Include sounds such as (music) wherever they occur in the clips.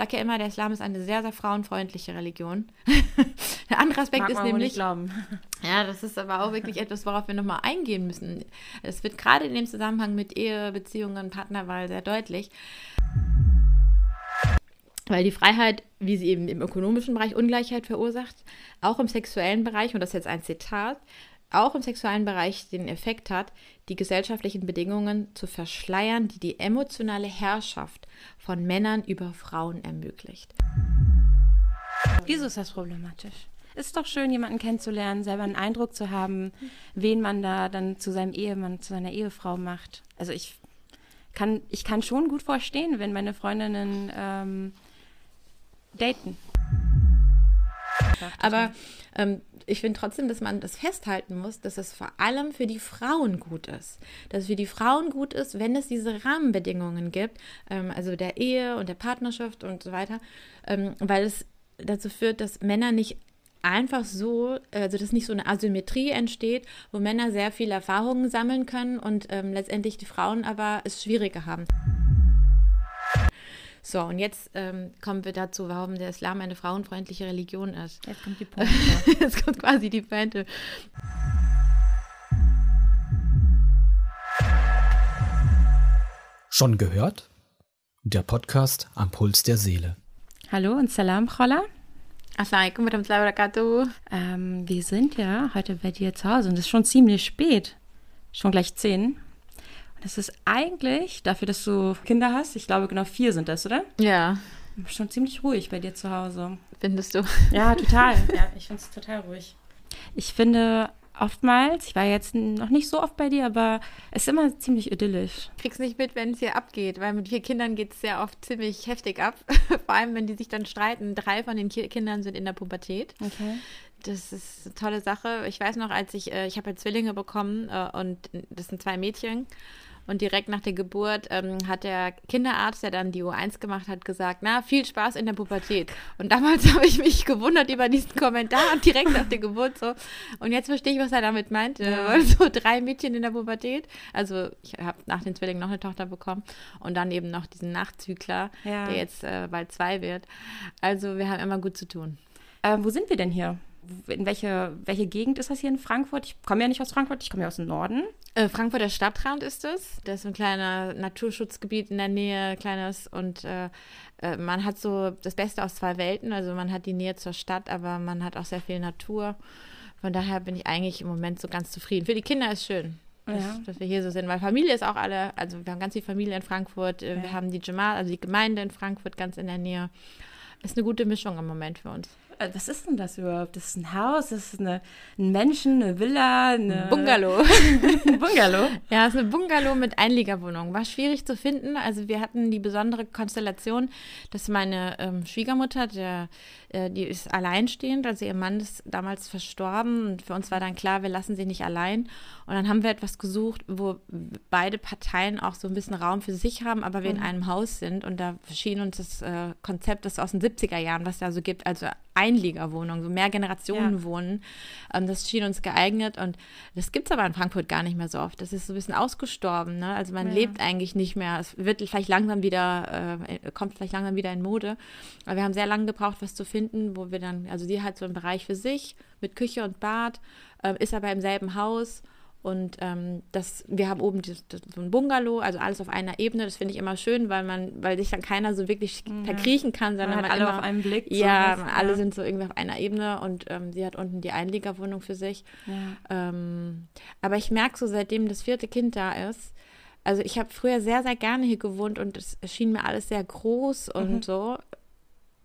sage ja immer, der Islam ist eine sehr, sehr frauenfreundliche Religion. (laughs) der andere Aspekt Mag ist nämlich. (laughs) Ja, das ist aber auch wirklich etwas, worauf wir nochmal eingehen müssen. Es wird gerade in dem Zusammenhang mit Ehe, Beziehungen, Partnerwahl sehr deutlich. Weil die Freiheit, wie sie eben im ökonomischen Bereich Ungleichheit verursacht, auch im sexuellen Bereich, und das ist jetzt ein Zitat, auch im sexuellen Bereich den Effekt hat, die gesellschaftlichen Bedingungen zu verschleiern, die die emotionale Herrschaft von Männern über Frauen ermöglicht. Wieso ist das problematisch? Ist doch schön, jemanden kennenzulernen, selber einen Eindruck zu haben, wen man da dann zu seinem Ehemann, zu seiner Ehefrau macht. Also ich kann, ich kann schon gut verstehen, wenn meine Freundinnen ähm, daten. Aber ähm, ich finde trotzdem, dass man das festhalten muss, dass es vor allem für die Frauen gut ist. Dass es für die Frauen gut ist, wenn es diese Rahmenbedingungen gibt, ähm, also der Ehe und der Partnerschaft und so weiter, ähm, weil es dazu führt, dass Männer nicht einfach so, also dass nicht so eine Asymmetrie entsteht, wo Männer sehr viel Erfahrungen sammeln können und ähm, letztendlich die Frauen aber es schwieriger haben. So, und jetzt ähm, kommen wir dazu, warum der Islam eine frauenfreundliche Religion ist. Jetzt kommt die Punkte. (laughs) Jetzt kommt quasi die Pointe. Schon gehört? Der Podcast am Puls der Seele. Hallo und Salam, Chola. Assalamualaikum warahmatullahi wabarakatuh. Ähm, wir sind ja heute bei dir zu Hause und es ist schon ziemlich spät. Schon gleich zehn. Und es ist eigentlich, dafür, dass du Kinder hast, ich glaube genau vier sind das, oder? Ja, Schon ziemlich ruhig bei dir zu Hause. findest du? Ja, total. (laughs) ja, ich finde es total ruhig. Ich finde oftmals, ich war jetzt noch nicht so oft bei dir, aber es ist immer ziemlich idyllisch. Kriegst nicht mit, wenn es hier abgeht, weil mit vier Kindern geht es sehr oft ziemlich heftig ab. (laughs) Vor allem, wenn die sich dann streiten. Drei von den Ki Kindern sind in der Pubertät. Okay. Das ist eine tolle Sache. Ich weiß noch, als ich, äh, ich habe ja Zwillinge bekommen äh, und das sind zwei Mädchen. Und direkt nach der Geburt ähm, hat der Kinderarzt, der dann die U1 gemacht hat, gesagt, na, viel Spaß in der Pubertät. Und damals (laughs) habe ich mich gewundert über diesen Kommentar und direkt nach der Geburt so. Und jetzt verstehe ich, was er damit meint. Ja. Äh, (laughs) so drei Mädchen in der Pubertät. Also ich habe nach den Zwillingen noch eine Tochter bekommen und dann eben noch diesen Nachzügler, Ja. der jetzt äh, bald zwei wird. Also wir haben immer gut zu tun. Ähm, wo sind wir denn hier? In welche, welche Gegend ist das hier in Frankfurt? Ich komme ja nicht aus Frankfurt, ich komme ja aus dem Norden. Äh, Frankfurter Stadtrand ist es. Das ist ein kleiner Naturschutzgebiet in der Nähe, kleines. Und äh, äh, man hat so das Beste aus zwei Welten. Also man hat die Nähe zur Stadt, aber man hat auch sehr viel Natur. Von daher bin ich eigentlich im Moment so ganz zufrieden. Für die Kinder ist schön, dass, Ja. dass wir hier so sind, weil Familie ist auch alle, also wir haben ganz viel Familie in Frankfurt. Äh, Wir Ja. haben die Jamal, also die Gemeinde in Frankfurt ganz in der Nähe. Ist eine gute Mischung im Moment für uns. Äh, Was ist denn das überhaupt? Das ist ein Haus, das ist eine, ein Menschen, eine Villa, eine Bungalow. ein (laughs) Bungalow. Ja, es ist eine Bungalow mit Einliegerwohnung. War schwierig zu finden. Also wir hatten die besondere Konstellation, dass meine ähm, Schwiegermutter, der, äh, die ist alleinstehend, also ihr Mann ist damals verstorben und für uns war dann klar, wir lassen sie nicht allein. Und dann haben wir etwas gesucht, wo beide Parteien auch so ein bisschen Raum für sich haben, aber wir in einem Haus sind. Und da schien uns das äh, Konzept, das aus den 70er Jahren, was da so gibt, also Einliegerwohnungen, so mehr Generationen Ja. wohnen, ähm, das schien uns geeignet. Und das gibt es aber in Frankfurt gar nicht mehr so oft. Das ist so ein bisschen ausgestorben. Ne? Also man Ja. lebt eigentlich nicht mehr. Es wird vielleicht langsam wieder, äh, kommt vielleicht langsam wieder in Mode. Aber wir haben sehr lange gebraucht, was zu finden, wo wir dann, also die hat so einen Bereich für sich mit Küche und Bad, äh, ist aber im selben Haus. Und ähm, das, wir haben oben das, das, so ein Bungalow, also alles auf einer Ebene. Das finde ich immer schön, weil man, weil sich dann keiner so wirklich verkriechen kann, sondern Man man, alle immer, auf einen Blick. ja, sowas. alle ja. sind so irgendwie auf einer Ebene und ähm, sie hat unten die Einliegerwohnung für sich. Ja. Ähm, aber ich merke so, seitdem das vierte Kind da ist, also ich habe früher sehr, sehr gerne hier gewohnt und es schien mir alles sehr groß und Mhm. so.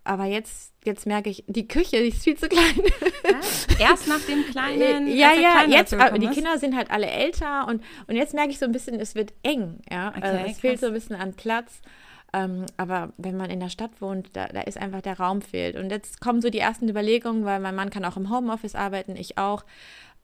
Aber jetzt, jetzt merke ich, die Küche, die ist viel zu klein. Ja? Erst nach dem kleinen. (laughs) ja, ja, jetzt, aber gekommen die. Kinder sind halt alle älter und, und jetzt merke ich so ein bisschen, es wird eng, ja. Okay, also es fehlt krass. so ein bisschen an Platz. Ähm, aber wenn man in der Stadt wohnt, da, da ist einfach der Raum fehlt. Und jetzt kommen so die ersten Überlegungen, weil mein Mann kann auch im Homeoffice arbeiten, ich auch.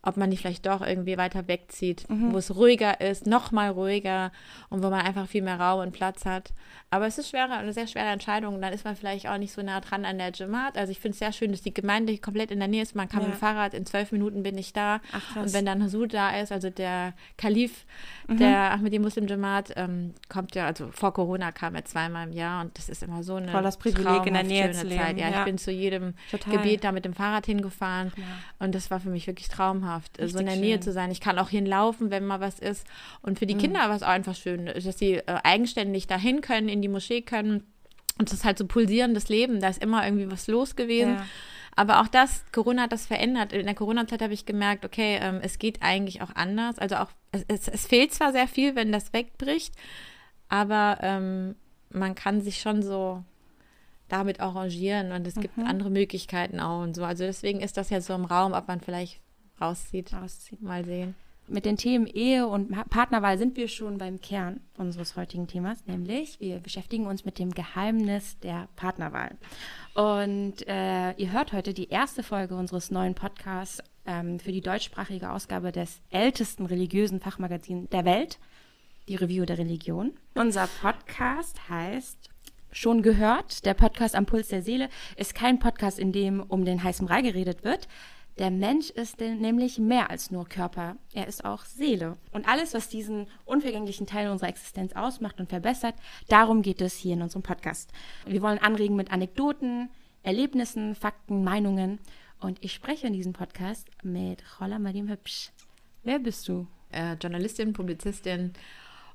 Ob man nicht vielleicht doch irgendwie weiter wegzieht, mhm. wo es ruhiger ist, noch mal ruhiger und wo man einfach viel mehr Raum und Platz hat. Aber es ist schwerer, eine sehr schwere Entscheidung. Dann ist man vielleicht auch nicht so nah dran an der Jamaat. Also ich finde es sehr schön, dass die Gemeinde komplett in der Nähe ist. Man kann ja. mit dem Fahrrad, in zwölf Minuten bin ich da. Ach, und wenn dann Hasud da ist, also der Kalif, mhm. der Ahmadi Muslim Jamaat, ähm, kommt ja, also vor Corona kam er zweimal im Jahr und das ist immer so eine Voll das Privileg in der Nähe zu leben. Zeit. Ja, ja, ich bin zu jedem Total. Gebet da mit dem Fahrrad hingefahren ja. und das war für mich wirklich traumhaft, Richtig so in der Nähe schön. zu sein. Ich kann auch hinlaufen, wenn mal was ist. Und für die mhm. Kinder war es auch einfach schön, dass sie äh, eigenständig dahin können, in die Moschee können. Und es ist halt so pulsierendes Leben, da ist immer irgendwie was los gewesen. Ja. Aber auch das, Corona hat das verändert. In der Corona-Zeit habe ich gemerkt, okay, ähm, es geht eigentlich auch anders. Also auch, es, es, es, fehlt zwar sehr viel, wenn das wegbricht, aber ähm, man kann sich schon so damit arrangieren und es mhm. gibt andere Möglichkeiten auch und so. Also deswegen ist das ja so im Raum, ob man vielleicht rauszieht. Rauszieht. Mal sehen. Mit den Themen Ehe und Partnerwahl sind wir schon beim Kern unseres heutigen Themas, nämlich wir beschäftigen uns mit dem Geheimnis der Partnerwahl. Und äh, ihr hört heute die erste Folge unseres neuen Podcasts ähm, für die deutschsprachige Ausgabe des ältesten religiösen Fachmagazins der Welt, die Review der Religion. Unser Podcast heißt schon gehört, der Podcast am Puls der Seele ist kein Podcast, in dem um den heißen Brei geredet wird. Der Mensch ist nämlich mehr als nur Körper. Er ist auch Seele. Und alles, was diesen unvergänglichen Teil unserer Existenz ausmacht und verbessert, darum geht es hier in unserem Podcast. Wir wollen anregen mit Anekdoten, Erlebnissen, Fakten, Meinungen. Und ich spreche in diesem Podcast mit Chola Madim Hübsch. Wer bist du? Äh, Journalistin, Publizistin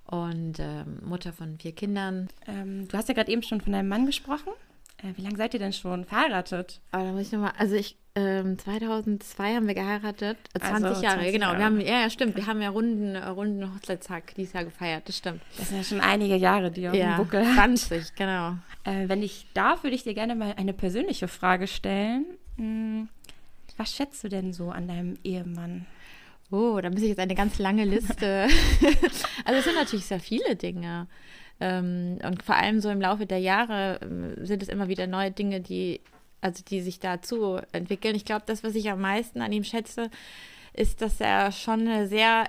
und äh, Mutter von vier Kindern. Ähm, du hast ja gerade eben schon von deinem Mann gesprochen. Äh, wie lange seid ihr denn schon verheiratet? Aber da muss ich nochmal, also ich, ähm, 2002 haben wir geheiratet, 20 äh, also, Jahre, 20 genau. Jahre. Wir haben, ja, ja, stimmt, wir haben ja runden, äh, runden Hochzeitstag dieses Jahr gefeiert, das stimmt. Das sind ja schon einige Jahre, die auf ja, dem Buckel 20, genau. Äh, wenn ich darf, würde ich dir gerne mal eine persönliche Frage stellen. Hm, was schätzt du denn so an deinem Ehemann? Oh, da muss ich jetzt eine ganz lange Liste. (laughs) also es sind natürlich sehr viele Dinge. Ähm, und vor allem so im Laufe der Jahre ähm, sind es immer wieder neue Dinge, die, also die sich dazu entwickeln. Ich glaube, das, was ich am meisten an ihm schätze, ist, dass er schon eine sehr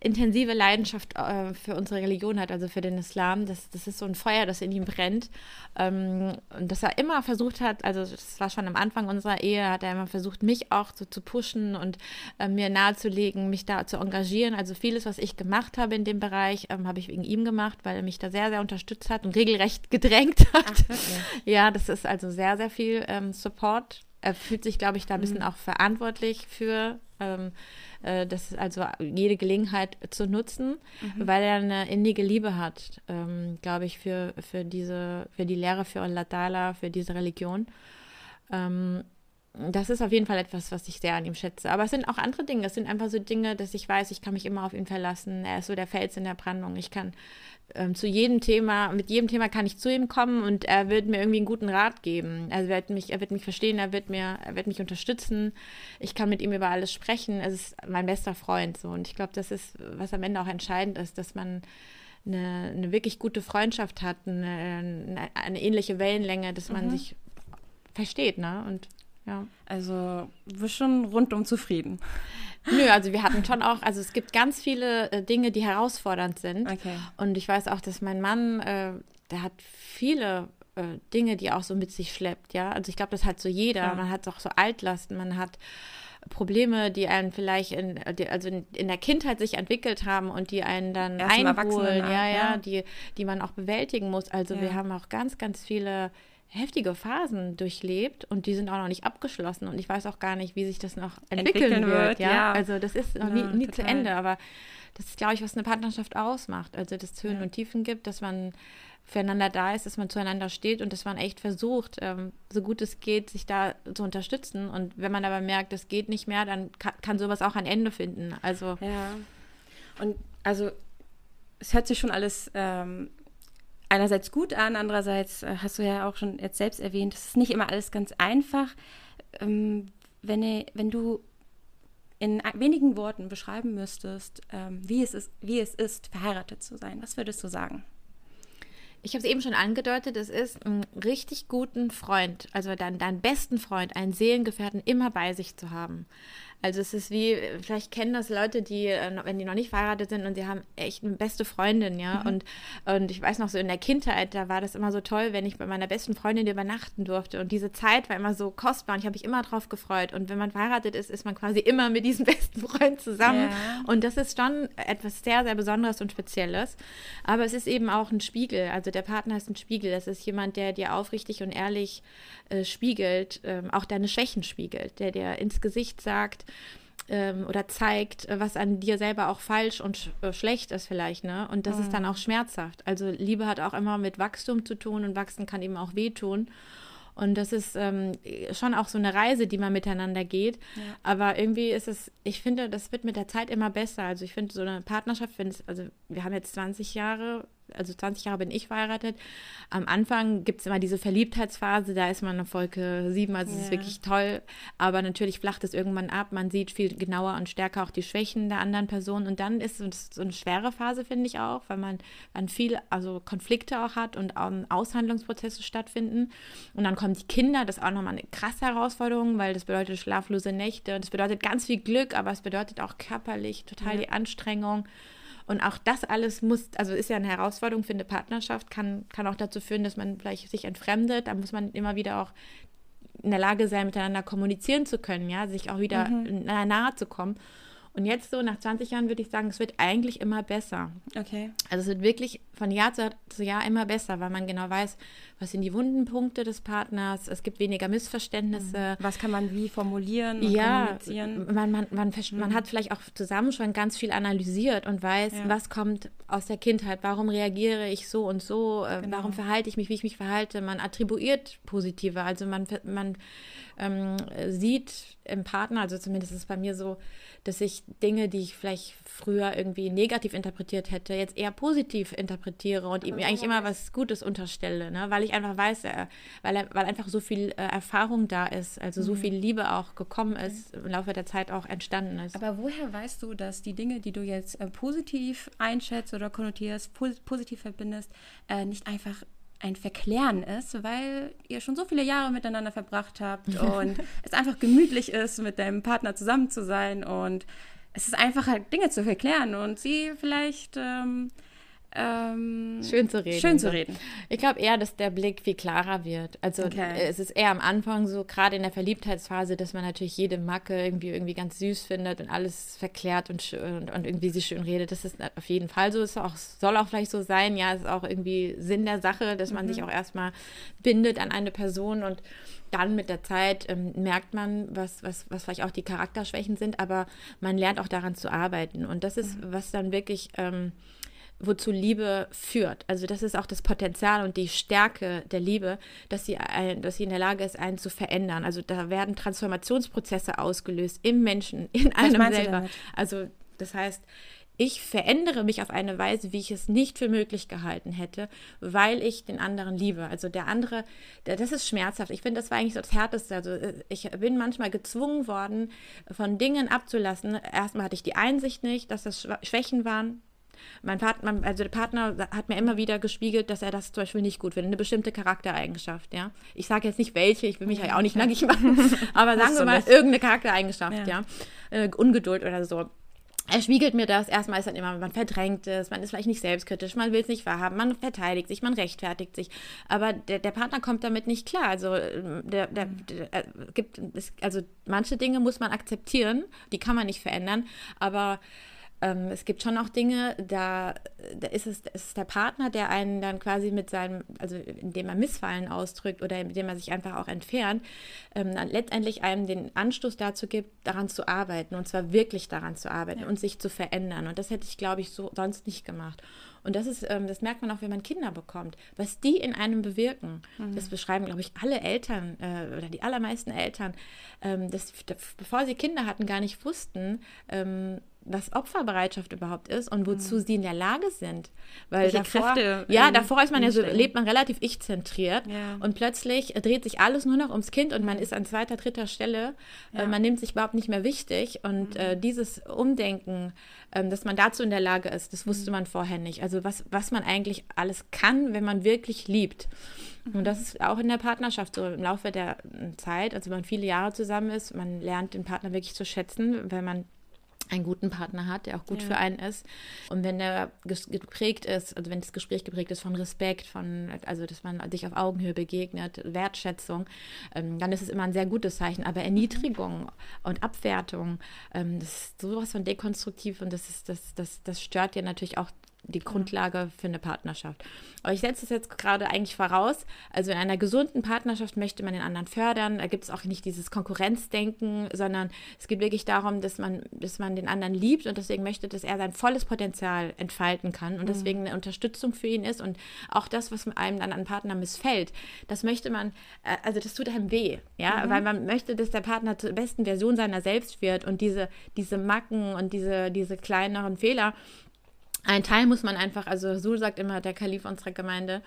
intensive Leidenschaft äh, für unsere Religion hat, also für den Islam. Das, das ist so ein Feuer, das in ihm brennt. Ähm, und dass er immer versucht hat, also das war schon am Anfang unserer Ehe, hat er immer versucht, mich auch so zu pushen und äh, mir nahezulegen, mich da zu engagieren. Also vieles, was ich gemacht habe in dem Bereich, ähm, habe ich wegen ihm gemacht, weil er mich da sehr, sehr unterstützt hat und regelrecht (laughs) gedrängt hat. Ach, ja, das ist also sehr, sehr viel ähm, Support. Er fühlt sich, glaube ich, da ein bisschen mhm. auch verantwortlich für. Ähm, äh, das also jede Gelegenheit zu nutzen, mhm. weil er eine innige Liebe hat, ähm, glaube ich, für, für diese, für die Lehre, für Allah Ta'ala, für diese Religion. Ähm, das ist auf jeden Fall etwas, was ich sehr an ihm schätze. Aber es sind auch andere Dinge. Es sind einfach so Dinge, dass ich weiß, ich kann mich immer auf ihn verlassen. Er ist so der Fels in der Brandung. Ich kann ähm, zu jedem Thema, mit jedem Thema kann ich zu ihm kommen und er wird mir irgendwie einen guten Rat geben. Also er wird mich, er wird mich verstehen, er wird mir, er wird mich unterstützen. Ich kann mit ihm über alles sprechen. Es ist mein bester Freund so. Und ich glaube, das ist, was am Ende auch entscheidend ist, dass man eine, eine wirklich gute Freundschaft hat, eine, eine, eine ähnliche Wellenlänge, dass man mhm. sich versteht, ne? Und ja. Also bist schon rundum zufrieden. Nö, also wir hatten schon auch, also es gibt ganz viele äh, Dinge, die herausfordernd sind. Okay. Und ich weiß auch, dass mein Mann, äh, der hat viele äh, Dinge, die auch so mit sich schleppt, ja. Also ich glaube, das hat so jeder. Ja. Man hat auch so Altlasten, man hat Probleme, die einen vielleicht in, also in, in, der Kindheit sich entwickelt haben und die einen dann Erst einholen, ja, ja, ja, die, die man auch bewältigen muss. Also ja. wir haben auch ganz, ganz viele heftige Phasen durchlebt und die sind auch noch nicht abgeschlossen und ich weiß auch gar nicht, wie sich das noch entwickeln, entwickeln wird. ja? ja? also das ist noch ja, nie, nie zu Ende, aber das ist, glaube ich, was eine Partnerschaft ausmacht. Also, dass es Höhen ja. und Tiefen gibt, dass man füreinander da ist, dass man zueinander steht und dass man echt versucht, ähm, so gut es geht, sich da zu unterstützen. Und wenn man aber merkt, es geht nicht mehr, dann kann, kann sowas auch ein Ende finden. Also ja. Und also es hört sich schon alles ähm, einerseits gut an, andererseits äh, hast du ja auch schon jetzt selbst erwähnt, es ist nicht immer alles ganz einfach. Ähm, wenn, wenn du in wenigen Worten beschreiben müsstest, ähm, wie, es ist, wie es ist, verheiratet zu sein, was würdest du sagen? Ich habe es eben schon angedeutet, es ist einen richtig guten Freund, also deinen, deinen besten Freund, einen Seelengefährten immer bei sich zu haben. Also es ist wie, vielleicht kennen das Leute, die, äh, wenn die noch nicht verheiratet sind und sie haben echt eine beste Freundin, ja. Mhm. Und, und ich weiß noch so in der Kindheit, da war das immer so toll, wenn ich bei meiner besten Freundin übernachten durfte. Und diese Zeit war immer so kostbar und ich habe mich immer drauf gefreut. Und wenn man verheiratet ist, ist man quasi immer mit diesem (laughs) besten Freund zusammen. Ja. Und das ist schon etwas sehr, sehr Besonderes und Spezielles. Aber es ist eben auch ein Spiegel. Also der Partner ist ein Spiegel. Das ist jemand, der dir aufrichtig und ehrlich äh, spiegelt, äh, auch deine Schwächen spiegelt, der dir ins Gesicht sagt, ähm, oder zeigt, was an dir selber auch falsch und äh, schlecht ist vielleicht, ne? Und das mhm. ist dann auch schmerzhaft. Also Liebe hat auch immer mit Wachstum zu tun und wachsen kann eben auch wehtun. Und das ist ähm, schon auch so eine Reise, die man miteinander geht. Ja. Aber irgendwie ist es, ich finde, das wird mit der Zeit immer besser. Also ich finde so eine Partnerschaft, also wir haben jetzt 20 Jahre also 20 Jahre bin ich verheiratet. Am Anfang gibt es immer diese Verliebtheitsphase, da ist man eine Folge 7, also es ja. ist wirklich toll. Aber natürlich flacht es irgendwann ab. Man sieht viel genauer und stärker auch die Schwächen der anderen Person. Und dann ist es so eine schwere Phase, finde ich auch, weil man dann viel, also Konflikte auch hat und auch Aushandlungsprozesse stattfinden. Und dann kommen die Kinder, das ist auch nochmal eine krasse Herausforderung, weil das bedeutet schlaflose Nächte. Das bedeutet ganz viel Glück, aber es bedeutet auch körperlich total ja. die Anstrengung. Und auch das alles muss, also ist ja eine Herausforderung für eine Partnerschaft, kann, kann auch dazu führen, dass man vielleicht sich entfremdet. Da muss man immer wieder auch in der Lage sein, miteinander kommunizieren zu können, ja, sich auch wieder mhm. nahe zu kommen. Und jetzt so nach 20 Jahren würde ich sagen, es wird eigentlich immer besser. Okay. Also es wird wirklich von Jahr zu, Jahr immer besser, weil man genau weiß, was sind die wunden Punkte des Partners, es gibt weniger Missverständnisse. Mhm. Was kann man wie formulieren und ja, kommunizieren? Man, man, man, mhm. man hat vielleicht auch zusammen schon ganz viel analysiert und weiß, ja. was kommt aus der Kindheit, warum reagiere ich so und so, äh, genau. warum verhalte ich mich, wie ich mich verhalte. Man attribuiert positive, also man, man ähm, sieht im Partner, also zumindest ist es bei mir so, dass ich Dinge, die ich vielleicht früher irgendwie negativ interpretiert hätte, jetzt eher positiv interpretiere und ihm eigentlich immer was Gutes unterstelle, ne? weil ich einfach weiß, äh, weil, er, weil einfach so viel äh, Erfahrung da ist, also so mhm. viel Liebe auch gekommen ist, im Laufe der Zeit auch entstanden ist. Aber woher weißt du, dass die Dinge, die du jetzt äh, positiv einschätzt oder konnotierst, pos positiv verbindest, äh, nicht einfach ein Verklären ist, weil ihr schon so viele Jahre miteinander verbracht habt (laughs) und es einfach gemütlich ist, mit deinem Partner zusammen zu sein und es ist einfacher, Dinge zu verklären und sie vielleicht ähm, ähm, schön zu reden. Schön zu reden. Ich glaube eher, dass der Blick viel klarer wird. Also okay. es ist eher am Anfang so, gerade in der Verliebtheitsphase, dass man natürlich jede Macke irgendwie irgendwie ganz süß findet und alles verklärt und, und, und irgendwie sie schön redet. Das ist auf jeden Fall so. Es auch, soll auch vielleicht so sein. Ja, es ist auch irgendwie Sinn der Sache, dass man mhm. sich auch erstmal bindet an eine Person und dann mit der Zeit ähm, merkt man, was, was, was vielleicht auch die Charakterschwächen sind, aber man lernt auch daran zu arbeiten. Und das ist, mhm. was dann wirklich ähm, wozu Liebe führt. Also das ist auch das Potenzial und die Stärke der Liebe, dass sie, dass sie in der Lage ist, einen zu verändern. Also da werden Transformationsprozesse ausgelöst im Menschen, in einem selber. Also das heißt, ich verändere mich auf eine Weise, wie ich es nicht für möglich gehalten hätte, weil ich den anderen liebe. Also der andere, der, das ist schmerzhaft. Ich finde, das war eigentlich so das Härteste. Also äh, ich bin manchmal gezwungen worden, von Dingen abzulassen. Erstmal hatte ich die Einsicht nicht, dass das Schwächen waren. Mein Partner, also der Partner hat mir immer wieder gespiegelt, dass er das zum Beispiel nicht gut findet, eine bestimmte Charaktereigenschaft, ja. Ich sage jetzt nicht welche, ich will mich ja auch nicht nackig machen, (laughs) aber sagen wir mal nicht. irgendeine Charaktereigenschaft, ja. ja. Äh, Ungeduld oder so er spiegelt mir das. Erstmal ist dann immer, man verdrängt es, man ist vielleicht nicht selbstkritisch, man will es nicht wahrhaben, man verteidigt sich, man rechtfertigt sich. Aber der, der Partner kommt damit nicht klar. Also, äh, der, der, der äh, gibt, also manche Dinge muss man akzeptieren, die kann man nicht verändern. Aber ähm, es gibt schon auch Dinge, da, da ist es ist der Partner, der einen dann quasi mit seinem, also indem er Missfallen ausdrückt oder indem er sich einfach auch entfernt, ähm, letztendlich einem den Anstoß dazu gibt, daran zu arbeiten und zwar wirklich daran zu arbeiten ja. und sich zu verändern. Und das hätte ich, glaube ich, so sonst nicht gemacht. Und das ist, ähm, das merkt man auch, wenn man Kinder bekommt, was die in einem bewirken. Mhm. Das beschreiben, glaube ich, alle Eltern äh, oder die allermeisten Eltern, ähm, dass bevor sie Kinder hatten, gar nicht wussten, ähm, was Opferbereitschaft überhaupt ist und wozu mhm. sie in der Lage sind. Weil Welche davor, Kräfte, ja, ähm, davor ist man ja so, lebt man relativ ich-zentriert Ja. und plötzlich dreht sich alles nur noch ums Kind und man ist an zweiter, dritter Stelle. Ja. Äh, man nimmt sich überhaupt nicht mehr wichtig und äh, dieses Umdenken, ähm, dass man dazu in der Lage ist, das wusste man vorher nicht. Also was, was man eigentlich alles kann, wenn man wirklich liebt. Und das ist auch in der Partnerschaft so im Laufe der äh, Zeit, also wenn man viele Jahre zusammen ist, man lernt den Partner wirklich zu schätzen, wenn man einen guten Partner hat, der auch gut Ja. für einen ist. Und wenn der geprägt ist, also wenn das Gespräch geprägt ist von Respekt, von, also dass man sich auf Augenhöhe begegnet, Wertschätzung, ähm, dann ist es immer ein sehr gutes Zeichen. Aber Erniedrigung und Abwertung, ähm, das ist sowas von dekonstruktiv und das ist, das, das, das stört ja natürlich auch die Grundlage für eine Partnerschaft. Aber ich setze es jetzt gerade eigentlich voraus. Also in einer gesunden Partnerschaft möchte man den anderen fördern. Da gibt es auch nicht dieses Konkurrenzdenken, sondern es geht wirklich darum, dass man, dass man den anderen liebt und deswegen möchte, dass er sein volles Potenzial entfalten kann und deswegen eine Unterstützung für ihn ist und auch das, was einem dann an Partner missfällt, das möchte man, äh, also das tut einem weh, ja, weil man möchte, dass der Partner zur besten Version seiner selbst wird und diese, diese Macken und diese, diese kleineren Fehler, ein Teil muss man einfach, also so sagt immer der Kalif unserer Gemeinde,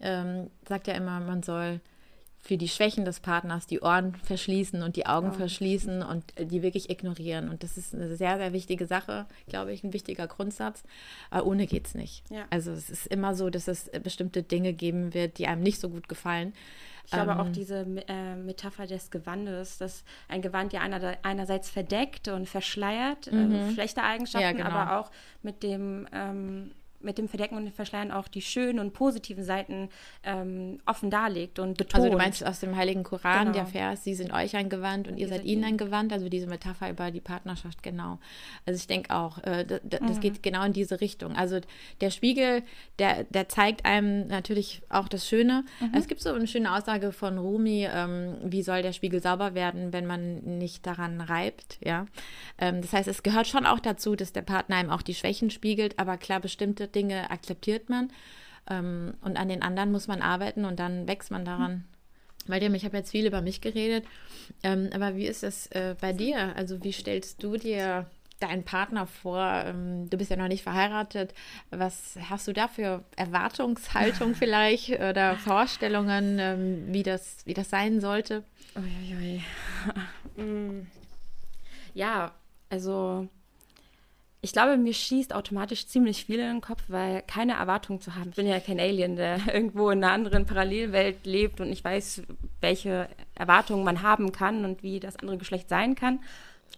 ähm, sagt ja immer, man soll für die Schwächen des Partners die Ohren verschließen und die Augen verschließen und die wirklich ignorieren. Und das ist eine sehr, sehr wichtige Sache, glaube ich, ein wichtiger Grundsatz. Aber ohne geht es nicht. Ja. Also es ist immer so, dass es bestimmte Dinge geben wird, die einem nicht so gut gefallen. Ich glaube auch Ähm, diese äh, Metapher des Gewandes, dass ein Gewand ja einer, einerseits verdeckt und verschleiert, äh, schlechte Eigenschaften, Mhm. Ja, genau. aber auch mit dem, ähm, mit dem Verdecken und dem Verschleiern auch die schönen und positiven Seiten ähm, offen darlegt und betont. Also du meinst aus dem Heiligen Koran, Genau. der Vers, sie sind euch ein Gewand und ihr seid ihnen ein Gewand, also diese Metapher über die Partnerschaft, genau. Also ich denke auch, äh, d- d- Mhm. das geht genau in diese Richtung. Also der Spiegel, der, der zeigt einem natürlich auch das Schöne. Mhm. Es gibt so eine schöne Aussage von Rumi, ähm, wie soll der Spiegel sauber werden, wenn man nicht daran reibt, ja. Ähm, das heißt, es gehört schon auch dazu, dass der Partner einem auch die Schwächen spiegelt, aber klar, bestimmte Dinge akzeptiert man. Ähm, und an den anderen muss man arbeiten und dann wächst man daran. Weil ich habe jetzt viel über mich geredet, ähm, aber wie ist das äh, bei dir? Also wie stellst du dir deinen Partner vor? Ähm, du bist ja noch nicht verheiratet. Was hast du da für Erwartungshaltung (laughs) vielleicht oder Vorstellungen, ähm, wie, das, wie das sein sollte? Uiuiui. (laughs) Mm. ja, also ich glaube, mir schießt automatisch ziemlich viel in den Kopf, weil keine Erwartung zu haben. Ich bin ja kein Alien, der (laughs) irgendwo in einer anderen Parallelwelt lebt und ich weiß, welche Erwartungen man haben kann und wie das andere Geschlecht sein kann.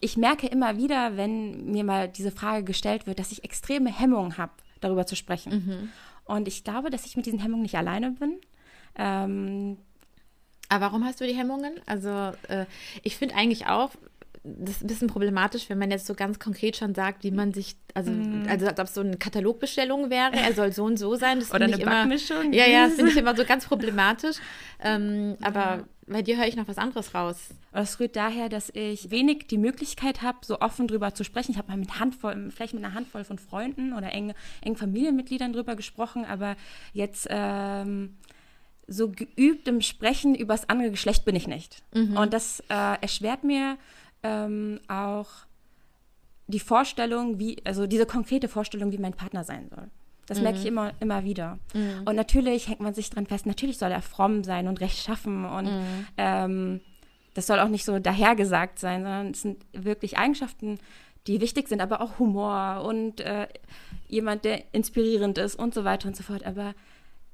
Ich merke immer wieder, wenn mir mal diese Frage gestellt wird, dass ich extreme Hemmungen habe, darüber zu sprechen. Und ich glaube, dass ich mit diesen Hemmungen nicht alleine bin. Ähm, Aber warum hast du die Hemmungen? Also äh, ich finde eigentlich auch, das ist ein bisschen problematisch, wenn man jetzt so ganz konkret schon sagt, wie man sich, also, also als ob es so eine Katalogbestellung wäre, er soll so und so sein. Das (laughs) Oder eine ich immer, Backmischung. Ja, ja, das finde ich (laughs) immer so ganz problematisch. Ähm, aber bei dir höre ich noch was anderes raus. Das rührt daher, dass ich wenig die Möglichkeit habe, so offen drüber zu sprechen. Ich habe mal mit Handvoll, vielleicht mit einer Handvoll von Freunden oder eng, engen Familienmitgliedern drüber gesprochen, aber jetzt ähm, so geübt im Sprechen über das andere Geschlecht bin ich nicht. Und das äh, erschwert mir ähm, auch die Vorstellung, wie, also diese konkrete Vorstellung, wie mein Partner sein soll. Das merke ich immer, immer wieder. Und natürlich hängt man sich dran fest, natürlich soll er fromm sein und rechtschaffen und ähm, das soll auch nicht so dahergesagt sein, sondern es sind wirklich Eigenschaften, die wichtig sind, aber auch Humor und äh, jemand, der inspirierend ist und so weiter und so fort. Aber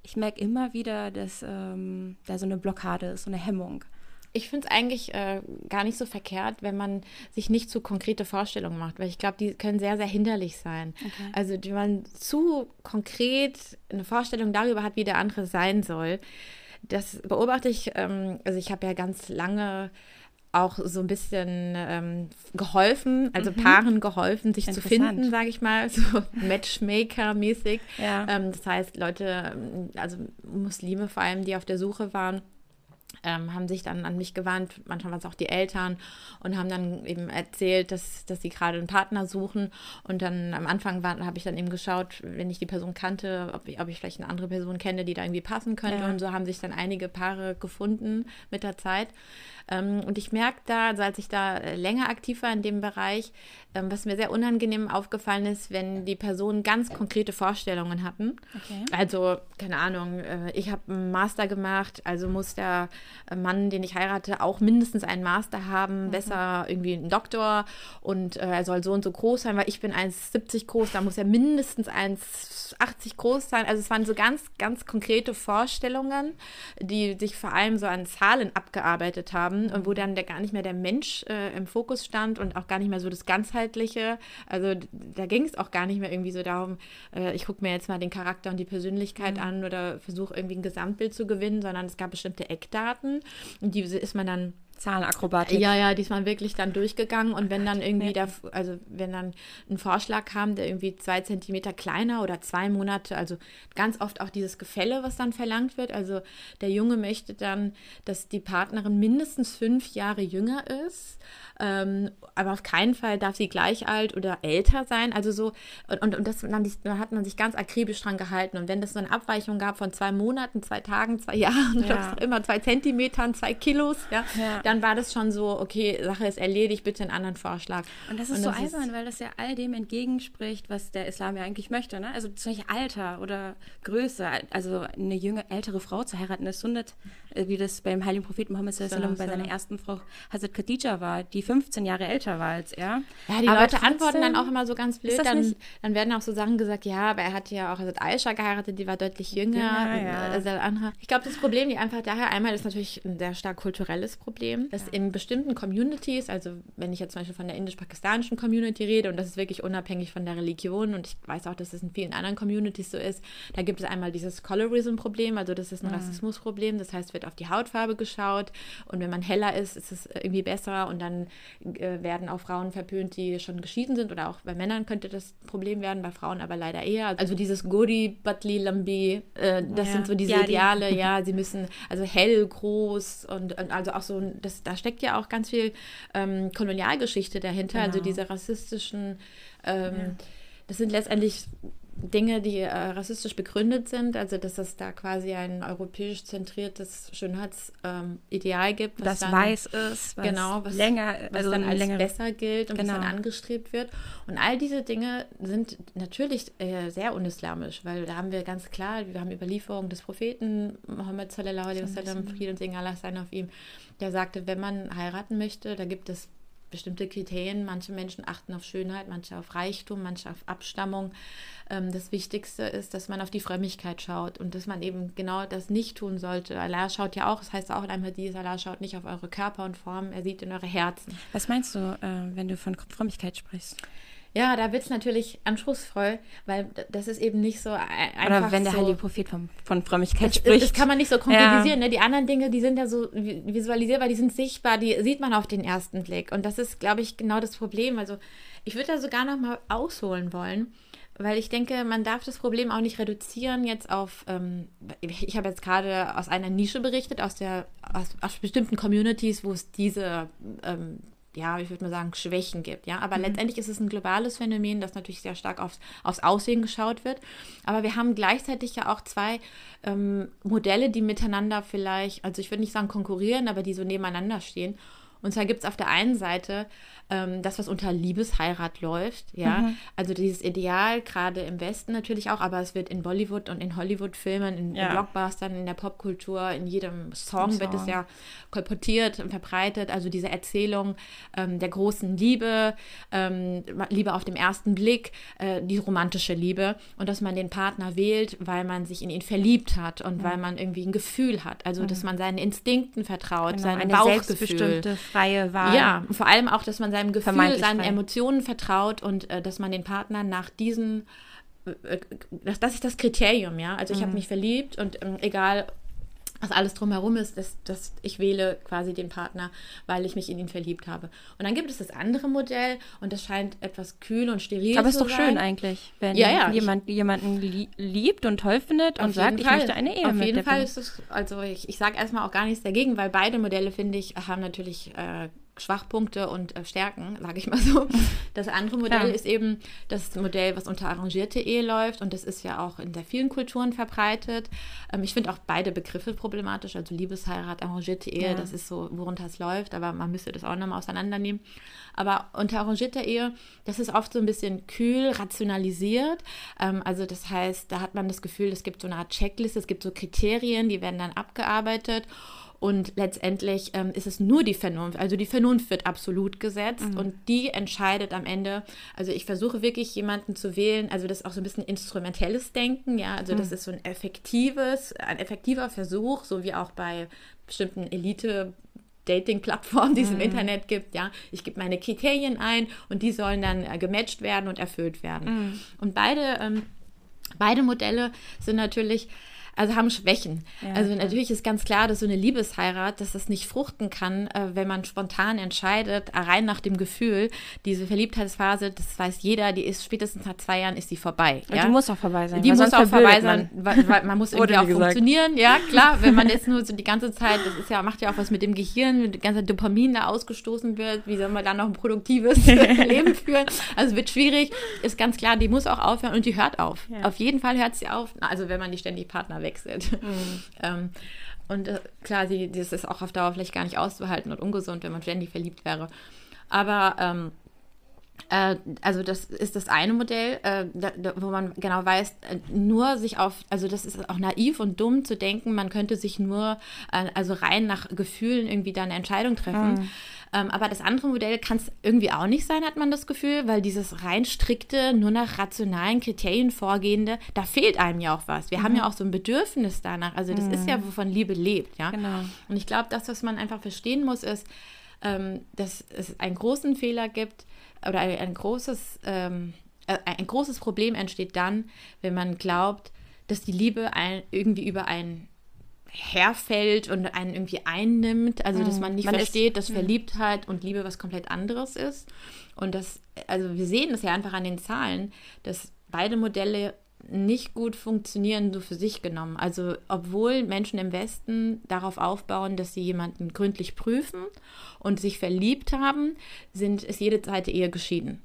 ich merke immer wieder, dass ähm, da so eine Blockade ist, so eine Hemmung. Ich finde es eigentlich äh, gar nicht so verkehrt, wenn man sich nicht zu konkrete Vorstellungen macht, weil ich glaube, die können sehr, sehr hinderlich sein. Also, wenn man zu konkret eine Vorstellung darüber hat, wie der andere sein soll, das beobachte ich, ähm, also ich habe ja ganz lange auch so ein bisschen ähm, geholfen, also Paaren geholfen, sich zu finden, sage ich mal, (laughs) so Matchmaker-mäßig. Ja. Ähm, das heißt, Leute, ähm, also Muslime vor allem, die auf der Suche waren, ähm, haben sich dann an mich gewandt, manchmal waren es auch die Eltern und haben dann eben erzählt, dass, dass sie gerade einen Partner suchen. Und dann am Anfang habe ich dann eben geschaut, wenn ich die Person kannte, ob ich, ob ich vielleicht eine andere Person kenne, die da irgendwie passen könnte. Ja. Und so haben sich dann einige Paare gefunden mit der Zeit. Ähm, und ich merke da, also als ich da länger aktiv war in dem Bereich, ähm, was mir sehr unangenehm aufgefallen ist, wenn die Personen ganz konkrete Vorstellungen hatten. Okay. Also, keine Ahnung, äh, ich habe einen Master gemacht, also muss der Mann, den ich heirate, auch mindestens einen Master haben, mhm. besser irgendwie einen Doktor und äh, er soll so und so groß sein, weil ich bin 1,70 groß, da muss er mindestens 1,80 groß sein. Also es waren so ganz, ganz konkrete Vorstellungen, die sich vor allem so an Zahlen abgearbeitet haben und wo dann der, gar nicht mehr der Mensch äh, im Fokus stand und auch gar nicht mehr so das Ganzheitliche. Also da ging es auch gar nicht mehr irgendwie so darum, äh, ich gucke mir jetzt mal den Charakter und die Persönlichkeit mhm. an oder versuche irgendwie ein Gesamtbild zu gewinnen, sondern es gab bestimmte Eckdaten und die ist man dann Zahlenakrobatik. Ja, ja, diesmal wirklich dann durchgegangen und wenn dann irgendwie der, also wenn dann ein Vorschlag kam, der irgendwie zwei Zentimeter kleiner oder zwei Monate, also ganz oft auch dieses Gefälle, was dann verlangt wird. Also der Junge möchte dann, dass die Partnerin mindestens fünf Jahre jünger ist ähm, aber auf keinen Fall darf sie gleich alt oder älter sein. Also so, und, und das, dann, da hat man sich ganz akribisch dran gehalten. Und wenn es so eine Abweichung gab von zwei Monaten, zwei Tagen, zwei Jahren, (laughs) ja. immer zwei Zentimetern, zwei Kilos, ja, ja, dann war das schon so, okay, Sache ist erledigt, bitte einen anderen Vorschlag. Und das ist und so albern, weil das ja all dem entgegenspricht, was der Islam ja eigentlich möchte. Ne? Also zum Beispiel Alter oder Größe. Also eine jüngere, ältere Frau zu heiraten ist Sunnet, wie das beim heiligen Propheten Muhammad sallam, bei seiner ersten Frau Hazrat Khadija war, die 15 Jahre älter war als er. Ja, die aber Leute trotzdem, antworten dann auch immer so ganz blöd. Dann, dann, werden auch so Sachen gesagt, ja, aber er hat ja auch Hazrat Aisha geheiratet, die war deutlich jünger. Ja, ja. Also ich glaube, das Problem, die einfach daher einmal ist natürlich ein sehr stark kulturelles Problem, dass ja. in bestimmten Communities, also wenn ich jetzt zum Beispiel von der indisch-pakistanischen Community rede und das ist wirklich unabhängig von der Religion und ich weiß auch, dass es in vielen anderen Communities so ist, da gibt es einmal dieses Colorism-Problem, also das ist ein mhm. Rassismusproblem, das heißt, wird auf die Hautfarbe geschaut und wenn man heller ist, ist es irgendwie besser und dann äh, werden auch Frauen verpönt, die schon geschieden sind oder auch bei Männern könnte das Problem werden, bei Frauen aber leider eher. Also dieses Gori, Batli, Lambi, äh, das ja. sind so diese ja, Ideale, die. (laughs) ja, sie müssen also hell, groß und, und, also auch so, das, da steckt ja auch ganz viel ähm, Kolonialgeschichte dahinter, also genau. also diese rassistischen ähm, ja. Das sind letztendlich Dinge, die äh, rassistisch begründet sind, also dass es da quasi ein europäisch zentriertes Schönheitsideal ähm, gibt, was das dann, weiß ist, was genau, was, länger, was also dann als längere, besser gilt und genau. was dann angestrebt wird. Und all diese Dinge sind natürlich äh, sehr unislamisch, weil da haben wir ganz klar, wir haben Überlieferungen des Propheten Mohammed sallallahu alaihi wasallam, Frieden und Segen Allah sein auf ihm, der sagte, wenn man heiraten möchte, da gibt es bestimmte Kriterien. Manche Menschen achten auf Schönheit, manche auf Reichtum, manche auf Abstammung. Ähm, das Wichtigste ist, dass man auf die Frömmigkeit schaut und dass man eben genau das nicht tun sollte. Allah schaut ja auch, das heißt auch in einem Hadith, Allah schaut nicht auf eure Körper und Formen, er sieht in eure Herzen. Was meinst du, äh, wenn du von Frömmigkeit sprichst? Ja, da wird es natürlich anspruchsvoll, weil das ist eben nicht so einfach. Oder wenn der so, Heilige Prophet von, von Frömmigkeit das, spricht. Das kann man nicht so konkretisieren. Ja. Ne? Die anderen Dinge, die sind ja so visualisierbar, die sind sichtbar, die sieht man auf den ersten Blick. Und das ist, glaube ich, genau das Problem. Also ich würde da sogar noch mal ausholen wollen, weil ich denke, man darf das Problem auch nicht reduzieren jetzt auf, ähm, ich habe jetzt gerade aus einer Nische berichtet, aus der, aus, aus bestimmten Communities, wo es diese ähm, ja, ich würde mal sagen, Schwächen gibt. Ja, aber mhm. letztendlich ist es ein globales Phänomen, das natürlich sehr stark aufs, aufs Aussehen geschaut wird. Aber wir haben gleichzeitig ja auch zwei ähm, Modelle, die miteinander vielleicht, also ich würde nicht sagen konkurrieren, aber die so nebeneinander stehen. Und zwar gibt es auf der einen Seite ähm, das, was unter Liebesheirat läuft, ja. Mhm. Also dieses Ideal, gerade im Westen natürlich auch, aber es wird in Bollywood und in Hollywood-Filmen, in, ja. in, Blockbustern, in der Popkultur, in jedem Song, Song, wird es ja kolportiert und verbreitet. Also diese Erzählung ähm, der großen Liebe, ähm, Liebe auf dem ersten Blick, äh, die romantische Liebe und dass man den Partner wählt, weil man sich in ihn verliebt hat und mhm. weil man irgendwie ein Gefühl hat. Also, dass man seinen Instinkten vertraut, genau, seinem Bauchgefühl freie Wahl. Ja, vor allem auch, dass man seinem Gefühl, seinen frei. Emotionen vertraut und äh, dass man den Partner nach diesen, äh, das, das ist das Kriterium, ja. Also ich mhm. habe mich verliebt und ähm, egal was alles drumherum ist, dass, dass ich wähle quasi den Partner, weil ich mich in ihn verliebt habe. Und dann gibt es das andere Modell und das scheint etwas kühl und steril Aber zu ist doch sein. schön eigentlich, wenn Ja, ja, jemand jemanden li liebt und toll findet und sagt, jeden ich Fall. möchte eine Ehe Auf jeden Fall ist es, also ich, ich sage erstmal auch gar nichts dagegen, weil beide Modelle, finde ich, haben natürlich äh, Schwachpunkte und äh, Stärken, sage ich mal so. (laughs) Das andere Modell Klar. ist eben das Modell, was unter arrangierte Ehe läuft und das ist ja auch in sehr vielen Kulturen verbreitet. Ähm, ich finde auch beide Begriffe problematisch, also Liebesheirat, arrangierte Ehe, Ja. das ist so, worunter es läuft, aber man müsste das auch nochmal auseinandernehmen. Aber unter arrangierter Ehe, das ist oft so ein bisschen kühl, rationalisiert. Ähm, also das heißt, da hat man das Gefühl, es gibt so eine Art Checkliste, es gibt so Kriterien, die werden dann abgearbeitet. Und letztendlich ähm, ist es nur die Vernunft. Also die Vernunft wird absolut gesetzt und die entscheidet am Ende. Also ich versuche wirklich jemanden zu wählen. Also das ist auch so ein bisschen instrumentelles Denken. Ja, also das ist so ein effektives, ein effektiver Versuch, so wie auch bei bestimmten Elite. Dating-Plattformen, die es im Internet gibt, ja. Ich gebe meine Kriterien ein und die sollen dann äh, gematcht werden und erfüllt werden. Und beide ähm, Beide Modelle sind natürlich, also haben Schwächen. Ja, also natürlich ist ganz klar, dass so eine Liebesheirat, dass das nicht fruchten kann, äh, wenn man spontan entscheidet, rein nach dem Gefühl. Diese Verliebtheitsphase, das weiß jeder, die ist spätestens nach zwei Jahren ist die vorbei. Ja? die muss auch vorbei sein. Die muss auch vorbei sein, weil, weil man (laughs) muss irgendwie auch gesagt. funktionieren. Ja, klar, wenn man (laughs) jetzt nur so die ganze Zeit, das ist ja, macht ja auch was mit dem Gehirn, wenn die ganze Zeit Dopamin da ausgestoßen wird, wie soll man dann noch ein produktives (laughs) Leben führen? Also es wird schwierig, ist ganz klar, die muss auch aufhören und die hört auf. Ja. Auf jeden Fall hört sie auf, also wenn man nicht ständig Partner wechselt. Mhm. (laughs) Ähm, und äh, klar, sie, das ist auch auf Dauer vielleicht gar nicht auszuhalten und ungesund, wenn man ständig verliebt wäre. Aber ähm, äh, also das ist das eine Modell, äh, wo man genau weiß, äh, nur sich auf, also das ist auch naiv und dumm zu denken, man könnte sich nur, äh, also rein nach Gefühlen irgendwie da eine Entscheidung treffen. Ähm, aber das andere Modell kann es irgendwie auch nicht sein, hat man das Gefühl, weil dieses rein strikte, nur nach rationalen Kriterien vorgehende, da fehlt einem ja auch was. Wir haben ja auch so ein Bedürfnis danach. Also das ist ja, wovon Liebe lebt, ja. Genau. Und ich glaube, das, was man einfach verstehen muss, ist, ähm, dass es einen großen Fehler gibt oder ein, ein großes, ähm, äh, ein großes Problem entsteht dann, wenn man glaubt, dass die Liebe ein, irgendwie über einen herfällt und einen irgendwie einnimmt. Also, dass man nicht Man ist- versteht, dass Verliebtheit und Liebe was komplett anderes ist. Und das, also wir sehen das ja einfach an den Zahlen, dass beide Modelle nicht gut funktionieren, so für sich genommen. Also, obwohl Menschen im Westen darauf aufbauen, dass sie jemanden gründlich prüfen und sich verliebt haben, sind, ist jede zweite Ehe geschieden.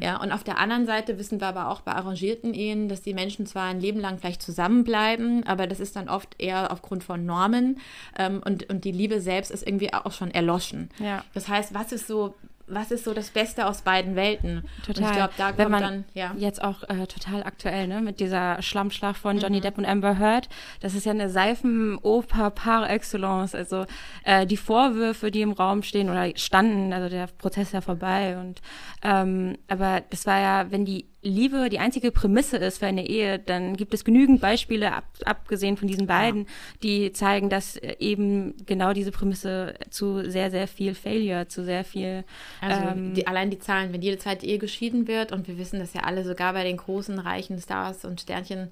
Ja, und auf der anderen Seite wissen wir aber auch bei arrangierten Ehen, dass die Menschen zwar ein Leben lang vielleicht zusammenbleiben, aber das ist dann oft eher aufgrund von Normen ähm, und, und die Liebe selbst ist irgendwie auch schon erloschen. Ja. Das heißt, was ist so, was ist so das Beste aus beiden Welten? Total. Und ich glaube, da Wenn man dann, ja. jetzt auch äh, total aktuell, ne, mit dieser Schlammschlacht von Johnny Mhm. Depp und Amber Heard. Das ist ja eine Seifenoper par excellence. Also äh, die Vorwürfe, die im Raum stehen oder standen, also der Prozess ist ja vorbei. Und ähm, aber das war ja, wenn die Liebe die einzige Prämisse ist für eine Ehe, dann gibt es genügend Beispiele, ab, abgesehen von diesen beiden, die zeigen, dass äh, eben genau diese Prämisse zu sehr, sehr viel Failure, zu sehr viel Also ähm, die, allein die Zahlen, wenn jede zweite Ehe geschieden wird und wir wissen das ja alle, sogar bei den großen, reichen Stars und Sternchen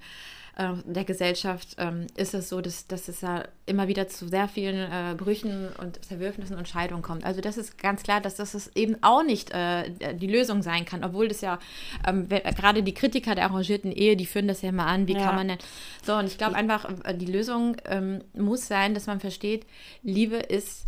äh, der Gesellschaft ähm, ist es so, dass, dass es ja immer wieder zu sehr vielen äh, Brüchen und Zerwürfnissen und Scheidungen kommt. Also das ist ganz klar, dass das eben auch nicht äh, die Lösung sein kann, obwohl das ja ähm, gerade die Kritiker der arrangierten Ehe, die führen das ja mal an, wie Ja. kann man denn... So, und ich glaube einfach, äh, die Lösung ähm, muss sein, dass man versteht, Liebe ist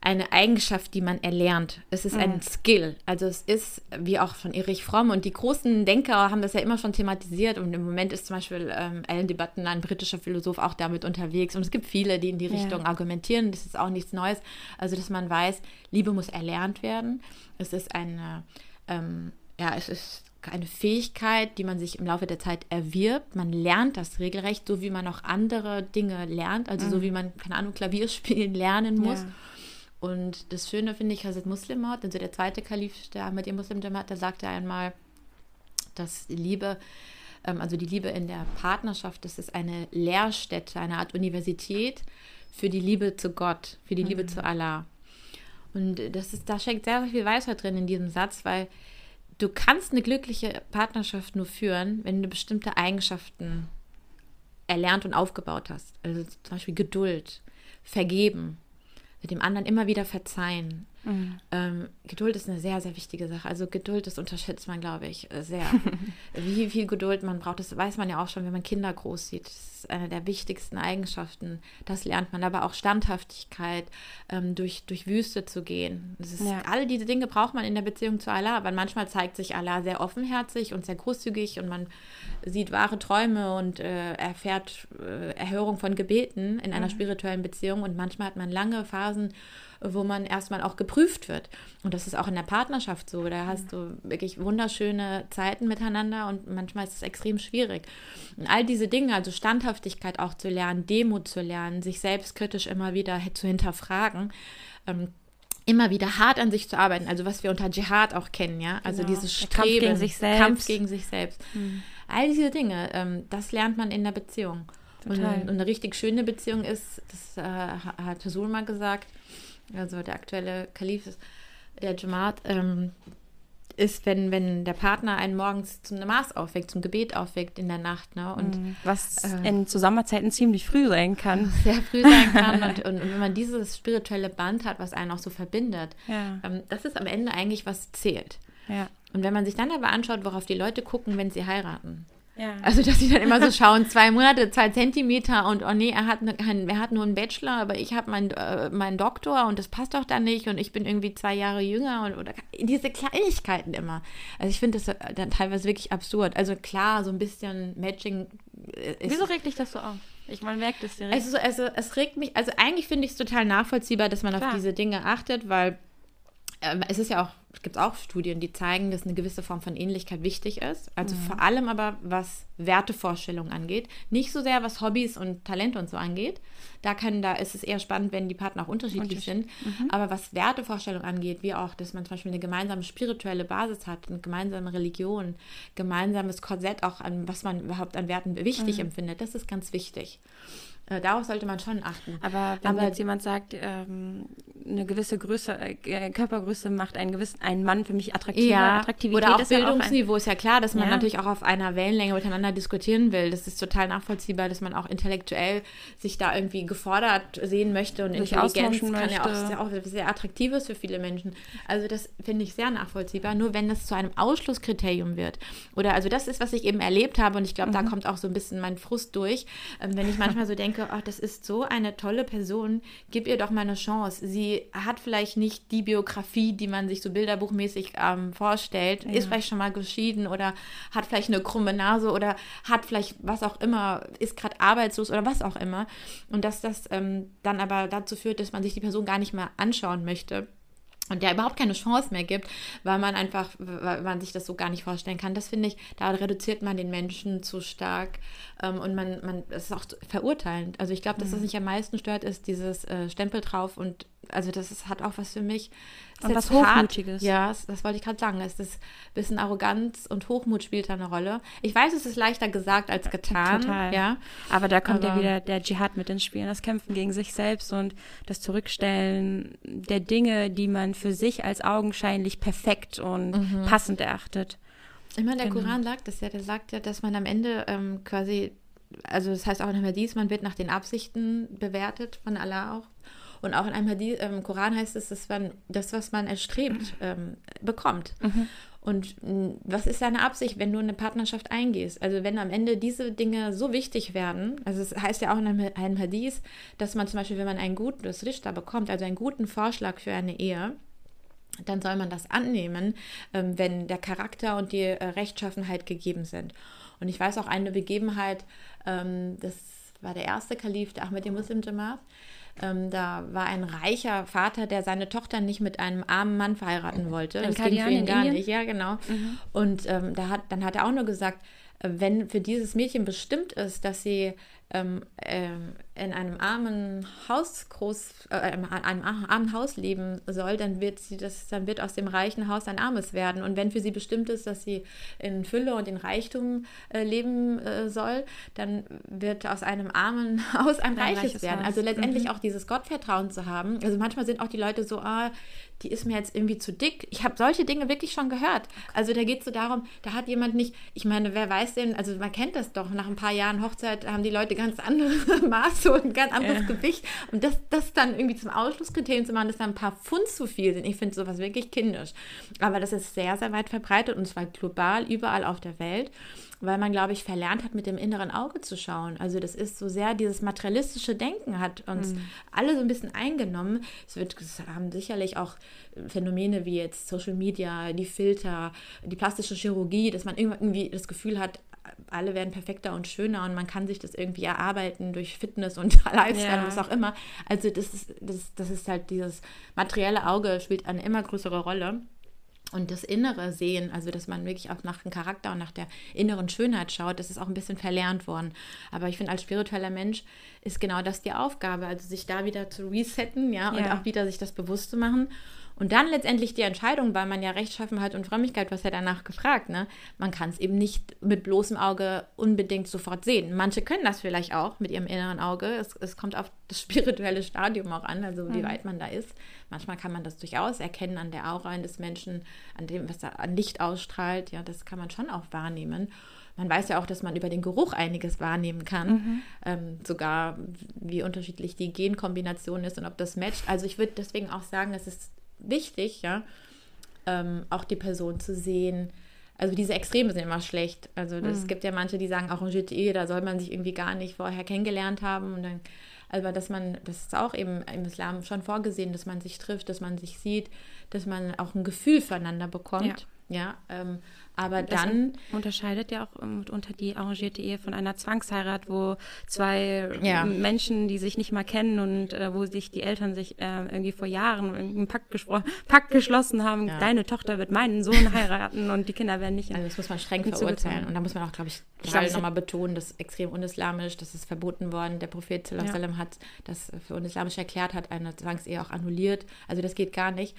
eine Eigenschaft, die man erlernt. Es ist ein Skill. Also es ist, wie auch von Erich Fromm und die großen Denker haben das ja immer schon thematisiert und im Moment ist zum Beispiel ähm, Alan de Button, ein britischer Philosoph, auch damit unterwegs und es gibt viele, die in die Ja. Richtung argumentieren. Das ist auch nichts Neues. Also dass man weiß, Liebe muss erlernt werden. Es ist eine, ähm, ja, es ist eine Fähigkeit, die man sich im Laufe der Zeit erwirbt. Man lernt das regelrecht, so wie man auch andere Dinge lernt. Also so wie man, keine Ahnung, Klavier (laughs) spielen lernen muss. Ja. Und das Schöne finde ich, Hazrat Muslim Maud, also der zweite Kalif der Ahmadiyya Muslim Jamaat, der sagte einmal, dass die Liebe, ähm, also die Liebe in der Partnerschaft, das ist eine Lehrstätte, eine Art Universität für die Liebe zu Gott, für die Liebe zu Allah. Und das ist, da steckt sehr, sehr viel Weisheit drin in diesem Satz, weil du kannst eine glückliche Partnerschaft nur führen, wenn du bestimmte Eigenschaften erlernt und aufgebaut hast. Also zum Beispiel Geduld, Vergeben, mit dem anderen immer wieder verzeihen. Mhm. Ähm, Geduld ist eine sehr, sehr wichtige Sache. Also Geduld, das unterschätzt man, glaube ich, sehr. (laughs) Wie viel Geduld man braucht, das weiß man ja auch schon, wenn man Kinder groß sieht. Das ist eine der wichtigsten Eigenschaften. Das lernt man. Aber auch Standhaftigkeit, ähm, durch, durch Wüste zu gehen. Das ist, ja. Alle diese Dinge braucht man in der Beziehung zu Allah, weil manchmal zeigt sich Allah sehr offenherzig und sehr großzügig und man sieht wahre Träume und äh, erfährt äh, Erhörung von Gebeten in einer mhm. spirituellen Beziehung. Und manchmal hat man lange Phasen, wo man erstmal auch geprüft wird. Und das ist auch in der Partnerschaft so. Da hast du wirklich wunderschöne Zeiten miteinander und manchmal ist es extrem schwierig. Und all diese Dinge, also Standhaftigkeit auch zu lernen, Demut zu lernen, sich selbstkritisch immer wieder zu hinterfragen, ähm, immer wieder hart an sich zu arbeiten, also was wir unter Dschihad auch kennen, ja, also genau. dieses Streben, Kampf gegen sich selbst, Kampf gegen sich selbst. Mhm. all diese Dinge, ähm, das lernt man in der Beziehung. Und, und, eine richtig schöne Beziehung ist, das äh, hat Sul mal gesagt, also der aktuelle Kalif, der Jamaat, ähm, ist, wenn, wenn der Partner einen morgens zum Namas aufweckt, zum Gebet aufweckt in der Nacht. Ne? Und, mhm. Was äh, in Zusammenzeiten ziemlich früh sein kann. (laughs) Sehr früh sein kann. und, (laughs) und, und, wenn man dieses spirituelle Band hat, was einen auch so verbindet, ja. ähm, das ist am Ende eigentlich, was zählt. Ja. Und wenn man sich dann aber anschaut, worauf die Leute gucken, wenn sie heiraten, ja. Also, dass sie dann immer so schauen, zwei Monate, zwei Zentimeter und oh nee, er hat, ne, er hat nur einen Bachelor, aber ich habe meinen äh, mein Doktor und das passt doch dann nicht und ich bin irgendwie zwei Jahre jünger und oder diese Kleinigkeiten immer. Also ich finde das äh, dann teilweise wirklich absurd. Also klar, so ein bisschen Matching. Äh, ist, Wieso regt dich das so auf? Ich meine, merkt es direkt. Also, also es regt mich, also eigentlich finde ich es total nachvollziehbar, dass man klar. auf diese Dinge achtet, weil äh, es ist ja auch es gibt auch Studien, die zeigen, dass eine gewisse Form von Ähnlichkeit wichtig ist. Also mhm. vor allem aber, was Wertevorstellungen angeht. Nicht so sehr, was Hobbys und Talente und so angeht. Da, können, da ist es eher spannend, wenn die Partner auch unterschiedlich sind. Mhm. Aber was Wertevorstellungen angeht, wie auch, dass man zum Beispiel eine gemeinsame spirituelle Basis hat, eine gemeinsame Religion, gemeinsames Korsett auch an, was man überhaupt an Werten wichtig mhm. empfindet, das ist ganz wichtig. Äh, darauf sollte man schon achten. Aber wenn Aber, jetzt jemand sagt, ähm, eine gewisse Größe, äh, Körpergröße macht einen gewissen, einen Mann für mich attraktiver, ja, Attraktivität oder auch ist Bildungsniveau, ja auch ein, ist ja klar, dass man ja. natürlich auch auf einer Wellenlänge miteinander diskutieren will. Das ist total nachvollziehbar, dass man auch intellektuell sich da irgendwie gefordert sehen möchte und sich Intelligenz kann möchte. ja auch sehr, auch sehr attraktiv ist für viele Menschen. Also das finde ich sehr nachvollziehbar. Nur wenn das zu einem Ausschlusskriterium wird oder also das ist, was ich eben erlebt habe und ich glaube, mhm. da kommt auch so ein bisschen mein Frust durch, ähm, wenn ich manchmal so denke, denke, oh, das ist so eine tolle Person, gib ihr doch mal eine Chance. Sie hat vielleicht nicht die Biografie, die man sich so bilderbuchmäßig ähm, vorstellt, ja. ist vielleicht schon mal geschieden oder hat vielleicht eine krumme Nase oder hat vielleicht was auch immer, ist gerade arbeitslos oder was auch immer. Und dass das ähm, dann aber dazu führt, dass man sich die Person gar nicht mehr anschauen möchte und der überhaupt keine Chance mehr gibt, weil man einfach, weil man sich das so gar nicht vorstellen kann. Das finde ich, da reduziert man den Menschen zu stark ähm, und man, man, das ist auch verurteilend. Also ich glaube, dass das mhm. mich am meisten stört, ist dieses äh, Stempel drauf und also das ist, hat auch was für mich. Und was Hochmutiges. Ja, das, wollte ich gerade sagen. Es ist ein bisschen Arroganz und Hochmut spielt da eine Rolle. Ich weiß, es ist leichter gesagt als getan. Total. Ja. Aber da kommt Aber, ja wieder der Dschihad mit ins Spiel. Das Kämpfen gegen sich selbst und das Zurückstellen der Dinge, die man für sich als augenscheinlich perfekt und mhm. passend erachtet. Ich meine, der genau. Koran sagt das ja. Der sagt ja, dass man am Ende ähm, quasi, also das heißt auch in Hadith, man wird nach den Absichten bewertet von Allah auch. Und auch in einem Hadith, im Koran heißt es, dass man das, was man erstrebt, ähm, bekommt. Mhm. Und was ist deine Absicht, wenn du eine Partnerschaft eingehst? Also wenn am Ende diese Dinge so wichtig werden, also es heißt ja auch in einem Hadith, dass man zum Beispiel, wenn man einen guten das Richter bekommt, also einen guten Vorschlag für eine Ehe, dann soll man das annehmen, ähm, wenn der Charakter und die äh, Rechtschaffenheit gegeben sind. Und ich weiß auch eine Begebenheit, ähm, das war der erste Kalif, der Ahmed Muslim Jamaat, ähm, da war ein reicher Vater, der seine Tochter nicht mit einem armen Mann verheiraten wollte. das ging für ihn gar Indien? nicht, ja, genau. Mhm. Und ähm, da hat, dann hat er auch nur gesagt, äh, wenn für dieses Mädchen bestimmt ist, dass sie ähm, ähm, in einem armen Haus groß, äh, einem armen Haus leben soll, dann wird sie das, dann wird aus dem reichen Haus ein armes werden. Und wenn für sie bestimmt ist, dass sie in Fülle und in Reichtum äh, leben äh, soll, dann wird aus einem armen (laughs) Haus ein, ein reiches, reiches, werden. Haus. Also letztendlich mhm. auch dieses Gottvertrauen zu haben. Also manchmal sind auch die Leute so, ah, die ist mir jetzt irgendwie zu dick. Ich habe solche Dinge wirklich schon gehört. Also da geht es so darum, da hat jemand nicht, ich meine, wer weiß denn, also man kennt das doch, nach ein paar Jahren Hochzeit haben die Leute ganz andere (laughs) Maße und ein ganz anderes ja. Gewicht. Und das, das dann irgendwie zum Ausschlusskriterium zu machen, dass da ein paar Pfund zu viel sind. Ich finde sowas wirklich kindisch. Aber das ist sehr, sehr weit verbreitet und zwar global, überall auf der Welt weil man, glaube ich, verlernt hat, mit dem inneren Auge zu schauen. Also das ist so sehr dieses materialistische Denken hat uns mhm. alle so ein bisschen eingenommen. Es wird, es haben sicherlich auch Phänomene wie jetzt Social Media, die Filter, die plastische Chirurgie, dass man irgendwie das Gefühl hat, alle werden perfekter und schöner und man kann sich das irgendwie erarbeiten durch Fitness und (laughs) Lifestyle ja. und was auch immer. Also das ist, das, das ist halt dieses materielle Auge spielt eine immer größere Rolle und das innere Sehen, also dass man wirklich auch nach dem Charakter und nach der inneren Schönheit schaut, das ist auch ein bisschen verlernt worden. Aber ich finde, als spiritueller Mensch ist genau das die Aufgabe, also sich da wieder zu resetten, ja, und ja. auch wieder sich das bewusst zu machen und dann letztendlich die Entscheidung, weil man ja Rechtschaffenheit und Frömmigkeit, was ja danach gefragt, ne? Man kann es eben nicht mit bloßem Auge unbedingt sofort sehen. Manche können das vielleicht auch mit ihrem inneren Auge. Es, es kommt auf das (laughs) spirituelle Stadium auch an, also wie mhm. weit man da ist. Manchmal kann man das durchaus erkennen an der Aura eines Menschen, an dem, was da an Licht ausstrahlt. Ja, das kann man schon auch wahrnehmen. Man weiß ja auch, dass man über den Geruch einiges wahrnehmen kann. Mhm. Ähm, sogar wie unterschiedlich die Genkombination ist und ob das matcht. Also ich würde deswegen auch sagen, es ist wichtig, ja, ähm, auch die Person zu sehen. Also diese Extreme sind immer schlecht. Also es mhm. gibt ja manche, die sagen, arrangierte Ehe, da soll man sich irgendwie gar nicht vorher kennengelernt haben und dann aber dass man, das ist auch eben im Islam schon vorgesehen, dass man sich trifft, dass man sich sieht, dass man auch ein Gefühl füreinander bekommt. Ja, ja ähm, aber das dann. Unterscheidet ja auch unter die arrangierte Ehe von einer Zwangsheirat, wo zwei ja. Menschen, die sich nicht mal kennen und äh, wo sich die Eltern sich äh, irgendwie vor Jahren einen Pakt, Pakt geschlossen haben, ja. deine Tochter wird meinen Sohn heiraten und die Kinder werden nicht. Also das muss man streng verurteilen. Und da muss man auch, glaube ich, gerade nochmal betonen, das ist extrem unislamisch, das ist verboten worden. Der Prophet ja. hat das für unislamisch erklärt, hat eine Zwangsehe auch annulliert. Also das geht gar nicht.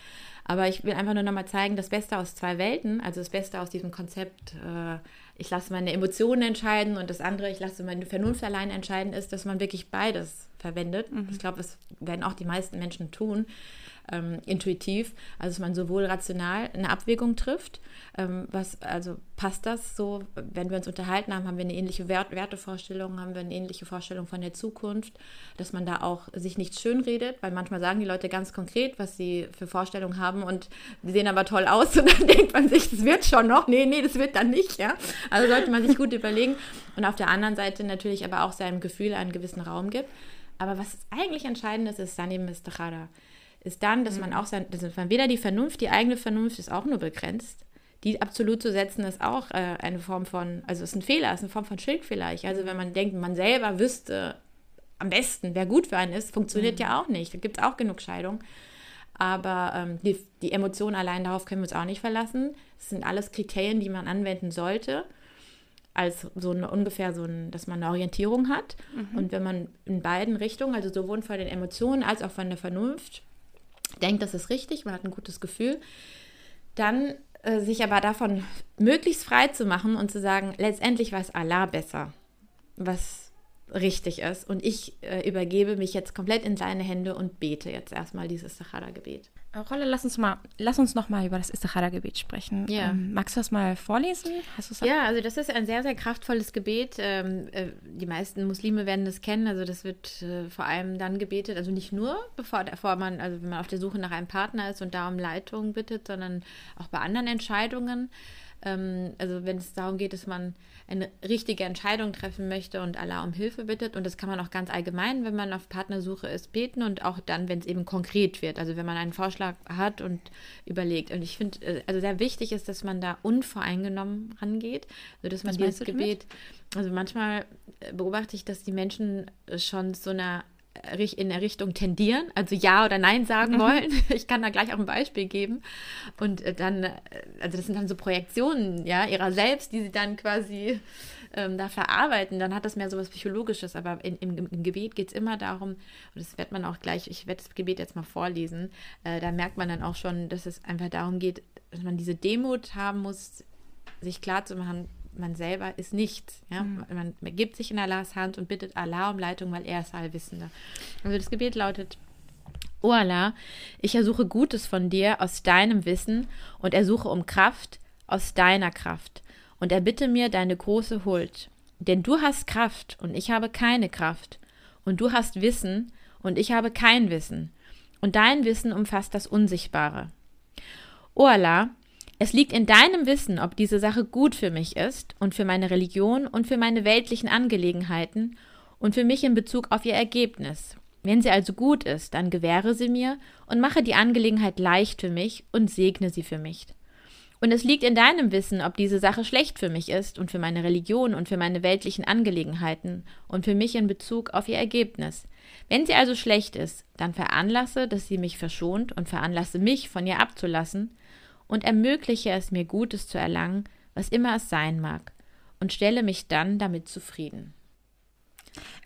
Aber ich will einfach nur nochmal zeigen, das Beste aus zwei Welten, also das Beste aus diesem Konzept, äh, ich lasse meine Emotionen entscheiden und das andere, ich lasse meine Vernunft allein entscheiden, ist, dass man wirklich beides verwendet. Mhm. Ich glaube, das werden auch die meisten Menschen tun ähm, intuitiv, also dass man sowohl rational eine Abwägung trifft, ähm, was, also passt das so, wenn wir uns unterhalten haben, haben wir eine ähnliche Wert Wertevorstellung, haben wir eine ähnliche Vorstellung von der Zukunft, dass man da auch sich nicht schönredet, weil manchmal sagen die Leute ganz konkret, was sie für Vorstellungen haben und die sehen aber toll aus (laughs) und dann denkt man sich, das wird schon noch, nee, nee, das wird dann nicht, ja. Also sollte man sich gut überlegen und auf der anderen Seite natürlich aber auch seinem Gefühl einen gewissen Raum gibt. Aber was eigentlich entscheidend ist, ist Sanim Istikhara ist dann, dass man mhm. auch sein, dass man weder die Vernunft, die eigene Vernunft ist auch nur begrenzt. Die absolut zu setzen ist auch äh, eine Form von, also ist ein Fehler, ist eine Form von Schild vielleicht. Also wenn man denkt, man selber wüsste am besten, wer gut für einen ist, funktioniert mhm. ja auch nicht. Da gibt es auch genug Scheidung. Aber ähm, die, die Emotionen allein darauf können wir uns auch nicht verlassen. Das sind alles Kriterien, die man anwenden sollte als so eine, ungefähr so ein, dass man eine Orientierung hat. Mhm. Und wenn man in beiden Richtungen, also sowohl von den Emotionen als auch von der Vernunft, denkt, das ist richtig, man hat ein gutes Gefühl, dann äh, sich aber davon möglichst frei zu machen und zu sagen, letztendlich weiß Allah besser, was richtig ist. Und ich äh, übergebe mich jetzt komplett in seine Hände und bete jetzt erstmal dieses Sachara-Gebet. Rolle, lass uns mal, lass uns noch mal über das Istikhara-Gebet sprechen. Ja. Ähm, magst du das mal vorlesen? ja, also das ist ein sehr, sehr kraftvolles Gebet. Ähm, äh, die meisten Muslime werden das kennen. Also das wird äh, vor allem dann gebetet, also nicht nur bevor, bevor man, also wenn man auf der Suche nach einem Partner ist und da um Leitung bittet, sondern auch bei anderen Entscheidungen. Ähm, also wenn es darum geht, dass man eine richtige Entscheidung treffen möchte und Allah um Hilfe bittet. Und das kann man auch ganz allgemein, wenn man auf Partnersuche ist, beten und auch dann, wenn es eben konkret wird. Also wenn man einen Vorschlag hat und überlegt. Und ich finde, äh, also sehr wichtig ist, dass man da unvoreingenommen rangeht, sodass man dieses Gebet, also manchmal äh, beobachte ich, dass die Menschen schon so einer in der Richtung tendieren, also Ja oder Nein sagen mhm. wollen. (laughs) Ich kann da gleich auch ein Beispiel geben. Und äh, dann, äh, also das sind dann so Projektionen, ja, ihrer selbst, die sie dann quasi ähm, da verarbeiten. Dann hat das mehr so was Psychologisches. Aber in, im, im, Gebet geht es immer darum, und das wird man auch gleich, ich werde das Gebet jetzt mal vorlesen, äh, da merkt man dann auch schon, dass es einfach darum geht, dass man diese Demut haben muss, sich klar zu machen, man selber ist nichts. Ja? Mhm. Man, man gibt sich in Allahs Hand und bittet Allah um Leitung, weil er ist Allwissender. Also das Gebet lautet, O Allah, ich ersuche Gutes von dir aus deinem Wissen und ersuche um Kraft aus deiner Kraft und erbitte mir deine große Huld. Denn du hast Kraft und ich habe keine Kraft. Und du hast Wissen und ich habe kein Wissen. Und dein Wissen umfasst das Unsichtbare. O Allah, es liegt in deinem Wissen, ob diese Sache gut für mich ist und für meine Religion und für meine weltlichen Angelegenheiten und für mich in Bezug auf ihr Ergebnis. Wenn sie also gut ist, dann gewähre sie mir und mache die Angelegenheit leicht für mich und segne sie für mich. Und es liegt in deinem Wissen, ob diese Sache schlecht für mich ist und für meine Religion und für meine weltlichen Angelegenheiten und für mich in Bezug auf ihr Ergebnis. Wenn sie also schlecht ist, dann veranlasse, dass sie mich verschont und veranlasse mich, von ihr abzulassen und ermögliche es mir Gutes zu erlangen, was immer es sein mag, und stelle mich dann damit zufrieden.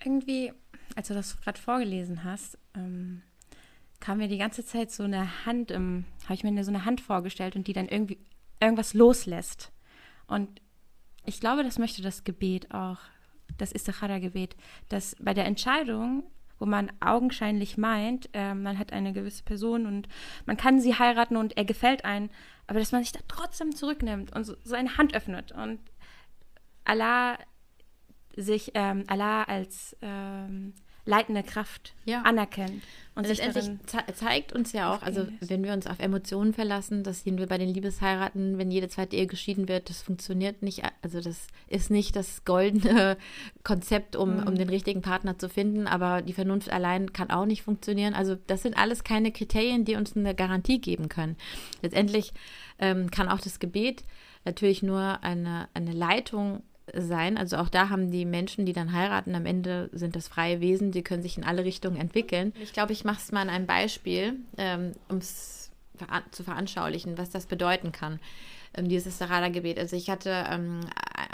Irgendwie, als du das gerade vorgelesen hast, ähm, kam mir die ganze Zeit so eine Hand im, habe ich mir so eine Hand vorgestellt und die dann irgendwie irgendwas loslässt. Und ich glaube, das möchte das Gebet auch, das Istikhara-Gebet, dass bei der Entscheidung, wo man augenscheinlich meint, äh, man hat eine gewisse Person und man kann sie heiraten und er gefällt einen, aber dass man sich da trotzdem zurücknimmt und so, so eine Hand öffnet und Allah sich ähm, Allah als ähm, leitende Kraft ja. anerkennt. Und letztendlich zeigt uns ja auch, also wenn wir uns auf Emotionen verlassen, das sehen wir bei den Liebesheiraten, wenn jede zweite Ehe geschieden wird, das funktioniert nicht. Also das ist nicht das goldene (laughs) Konzept, um, mhm. um den richtigen Partner zu finden, aber die Vernunft allein kann auch nicht funktionieren. Also das sind alles keine Kriterien, die uns eine Garantie geben können. Letztendlich ähm, kann auch das Gebet natürlich nur eine, eine Leitung sein. Also auch da haben die Menschen, die dann heiraten, am Ende sind das freie Wesen, die können sich in alle Richtungen entwickeln. Ich glaube, ich mache es mal an einem Beispiel, ähm, um es zu veranschaulichen, was das bedeuten kann, ähm, dieses Sarada-Gebet. Also ich hatte ähm,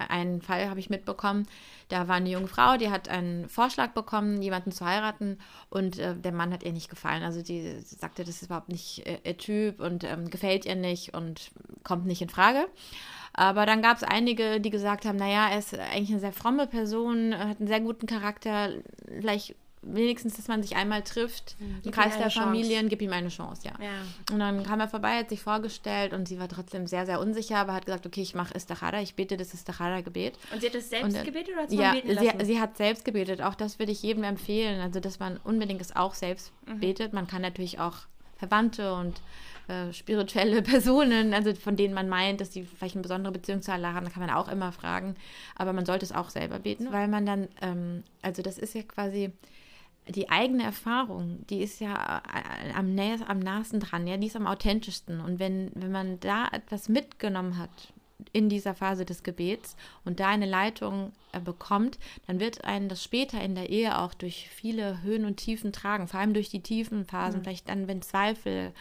einen Fall, habe ich mitbekommen, da war eine junge Frau, die hat einen Vorschlag bekommen, jemanden zu heiraten und äh, der Mann hat ihr nicht gefallen. Also die sagte, das ist überhaupt nicht äh, ihr Typ und ähm, gefällt ihr nicht und kommt nicht in Frage. Aber dann gab es einige, die gesagt haben, naja, er ist eigentlich eine sehr fromme Person, hat einen sehr guten Charakter, vielleicht wenigstens, dass man sich einmal trifft, mhm. im Kreis der Familien, Chance. gib ihm eine Chance, ja. ja. Und dann kam er vorbei, hat sich vorgestellt und sie war trotzdem sehr, sehr unsicher, aber hat gesagt, okay, ich mache Istachara, ich bete das Istachara-Gebet. Und sie hat das selbst und, gebetet oder hat sie ja, sie, sie, hat selbst gebetet. Auch das würde ich jedem empfehlen, also dass man unbedingt es auch selbst mhm. betet. Man kann natürlich auch Verwandte und äh, spirituelle (laughs) Personen, also von denen man meint, dass sie vielleicht eine besondere Beziehung zu Allah haben, da kann man auch immer fragen. Aber man sollte es auch selber beten, weil man dann, ähm, also das ist ja quasi die eigene Erfahrung, die ist ja äh, am, näher, am nahesten dran, ja, die ist am authentischsten. Und wenn, wenn man da etwas mitgenommen hat in dieser Phase des Gebets und da eine Leitung bekommt, dann wird einen das später in der Ehe auch durch viele Höhen und Tiefen tragen, vor allem durch die tiefen Phasen, mhm. vielleicht dann, wenn Zweifel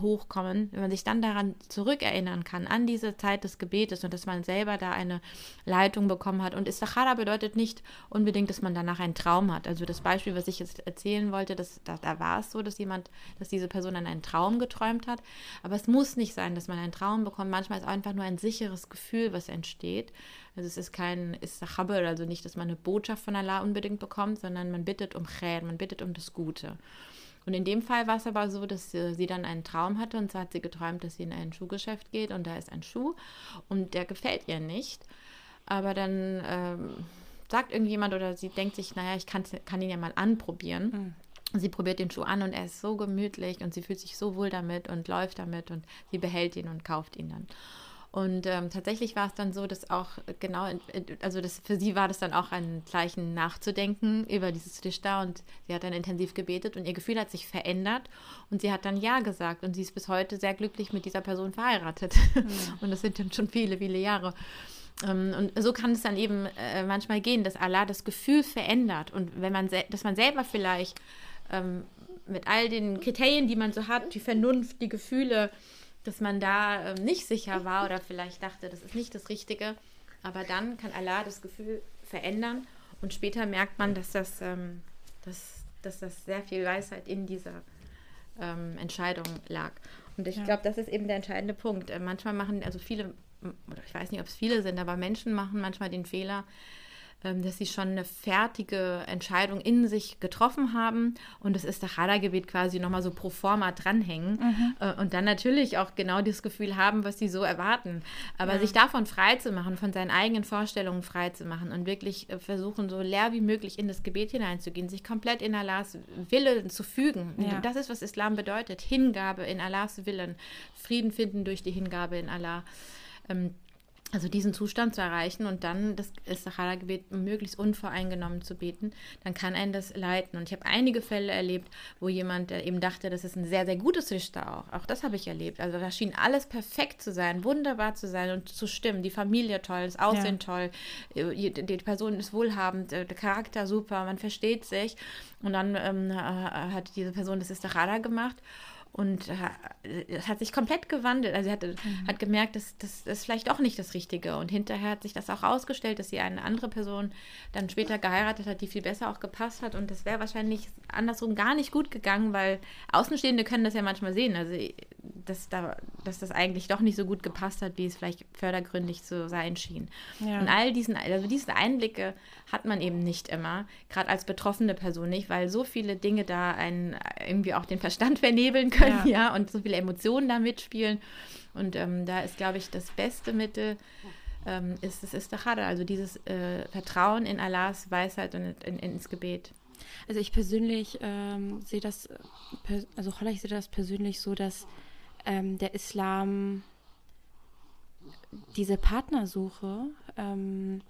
hochkommen, wenn man sich dann daran zurückerinnern kann, an diese Zeit des Gebetes und dass man selber da eine Leitung bekommen hat. Und Istikhara bedeutet nicht unbedingt, dass man danach einen Traum hat. Also das Beispiel, was ich jetzt erzählen wollte, das, da, da war es so, dass jemand, dass diese Person an einen Traum geträumt hat. Aber es muss nicht sein, dass man einen Traum bekommt. Manchmal ist es einfach nur ein sicheres Gefühl, was entsteht. Also es ist kein Istachaber, also nicht, dass man eine Botschaft von Allah unbedingt bekommt, sondern man bittet um Khair, man bittet um das Gute. Und in dem Fall war es aber so, dass sie, sie dann einen Traum hatte und zwar hat sie geträumt, dass sie in ein Schuhgeschäft geht und da ist ein Schuh und der gefällt ihr nicht. Aber dann ähm, sagt irgendjemand oder sie denkt sich, naja, ich kann, kann ihn ja mal anprobieren. Mhm. Sie probiert den Schuh an und er ist so gemütlich und sie fühlt sich so wohl damit und läuft damit und sie behält ihn und kauft ihn dann. Und ähm, tatsächlich war es dann so, dass auch genau, also das, für sie war das dann auch ein Zeichen nachzudenken über dieses Lichter und sie hat dann intensiv gebetet und ihr Gefühl hat sich verändert und sie hat dann Ja gesagt und sie ist bis heute sehr glücklich mit dieser Person verheiratet. Ja. (laughs) Und das sind dann schon viele, viele Jahre. Ähm, und so kann es dann eben äh, manchmal gehen, dass Allah das Gefühl verändert und wenn man, dass man selber vielleicht ähm, mit all den Kriterien, die man so hat, die Vernunft, die Gefühle, dass man da ähm, nicht sicher war oder vielleicht dachte, das ist nicht das Richtige. Aber dann kann Allah das Gefühl verändern und später merkt man, dass das, ähm, dass, dass das sehr viel Weisheit in dieser ähm, Entscheidung lag. Und ich ja. glaube, das ist eben der entscheidende Punkt. Äh, manchmal machen, also viele, oder ich weiß nicht, ob es viele sind, aber Menschen machen manchmal den Fehler, dass sie schon eine fertige Entscheidung in sich getroffen haben und das Istachada-Gebet quasi nochmal so pro forma dranhängen mhm. äh, und dann natürlich auch genau das Gefühl haben, was sie so erwarten. Aber ja. sich davon frei zu machen, von seinen eigenen Vorstellungen frei zu machen und wirklich äh, versuchen, so leer wie möglich in das Gebet hineinzugehen, sich komplett in Allahs Wille zu fügen. Ja. Das ist, was Islam bedeutet. Hingabe in Allahs Willen. Frieden finden durch die Hingabe in Allah. Ähm, also diesen Zustand zu erreichen und dann das Sahara-Gebet möglichst unvoreingenommen zu beten, dann kann einen das leiten. Und ich habe einige Fälle erlebt, wo jemand eben dachte, das ist ein sehr, sehr gutes Richter auch. Auch das habe ich erlebt. Also da schien alles perfekt zu sein, wunderbar zu sein und zu stimmen. Die Familie toll, das Aussehen ja. toll, äh, die Person ist wohlhabend, äh, der Charakter super, man versteht sich. Und dann ähm, hat diese Person das Istachara gemacht und es hat sich komplett gewandelt. Also sie hat, mhm. hat gemerkt, dass das ist vielleicht auch nicht das Richtige. Und hinterher hat sich das auch ausgestellt, dass sie eine andere Person dann später geheiratet hat, die viel besser auch gepasst hat. Und das wäre wahrscheinlich andersrum gar nicht gut gegangen, weil Außenstehende können das ja manchmal sehen. Also dass, da, dass das eigentlich doch nicht so gut gepasst hat, wie es vielleicht fördergründig zu sein schien. Ja. Und all diesen, also diese Einblicke hat man eben nicht immer, gerade als betroffene Person nicht, weil so viele Dinge da einen irgendwie auch den Verstand vernebeln können, ja, ja und so viele Emotionen da mitspielen. Und ähm, da ist, glaube ich, das beste Mittel, ähm, ist das Istachada, also dieses äh, Vertrauen in Allahs Weisheit und in, in, ins Gebet. Also ich persönlich ähm, sehe das, also ich sehe das persönlich so, dass ähm, der Islam diese Partnersuche ähm,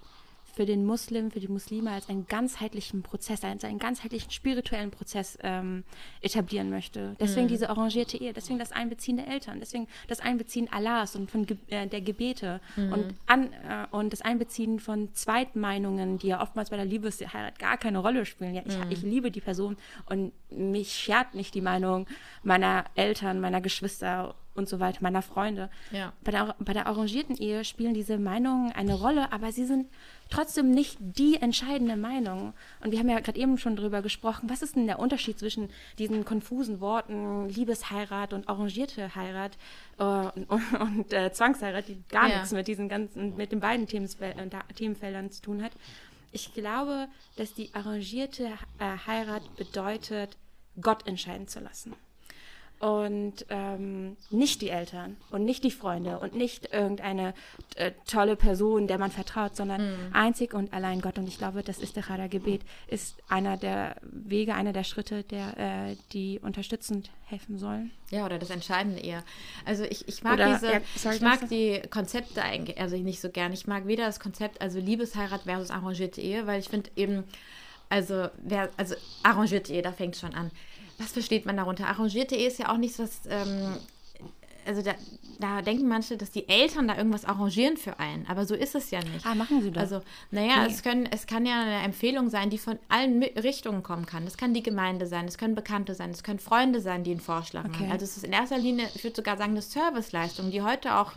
für den Muslim, für die Muslime als einen ganzheitlichen Prozess, als einen ganzheitlichen spirituellen Prozess ähm, etablieren möchte. Deswegen mhm. diese arrangierte Ehe, deswegen das Einbeziehen der Eltern, deswegen das Einbeziehen Allahs und von äh, der Gebete mhm. und, an, äh, und das Einbeziehen von Zweitmeinungen, die ja oftmals bei der Liebesheirat gar keine Rolle spielen. Ja, ich, mhm. ich liebe die Person und mich schert nicht die Meinung meiner Eltern, meiner Geschwister und so weiter, meiner Freunde. Ja. Bei, der, bei der arrangierten Ehe spielen diese Meinungen eine Rolle, aber sie sind trotzdem nicht die entscheidende Meinung. Und wir haben ja gerade eben schon darüber gesprochen, was ist denn der Unterschied zwischen diesen konfusen Worten Liebesheirat und arrangierte Heirat äh, und, und äh, Zwangsheirat, die gar ja. nichts mit diesen ganzen, mit den beiden Themenfeldern, äh, Themenfeldern zu tun hat. Ich glaube, dass die arrangierte äh, Heirat bedeutet, Gott entscheiden zu lassen und ähm, nicht die Eltern und nicht die Freunde und nicht irgendeine äh, tolle Person, der man vertraut, sondern mhm. einzig und allein Gott. Und ich glaube, das Istikhara-Gebet ist einer der Wege, einer der Schritte, der, äh, die unterstützend helfen sollen. Ja, oder das Entscheidende eher. Also ich, ich mag oder, diese, ja, sorry, ich mag die Konzepte eigentlich, also nicht so gern. Ich mag weder das Konzept, also Liebesheirat versus arrangierte Ehe, weil ich finde eben, also wer, also arrangierte Ehe, da fängt es schon an was versteht man darunter? Arrangierte Ehe ist ja auch nichts, was, ähm, also da, da, denken manche, dass die Eltern da irgendwas arrangieren für einen, aber so ist es ja nicht. Ah, machen sie das? Also, naja, nee. es, können, es kann ja eine Empfehlung sein, die von allen Richtungen kommen kann. Das kann die Gemeinde sein, es können Bekannte sein, es können Freunde sein, die einen Vorschlag okay. machen. Also es ist in erster Linie, ich würde sogar sagen, eine Serviceleistung, die heute auch,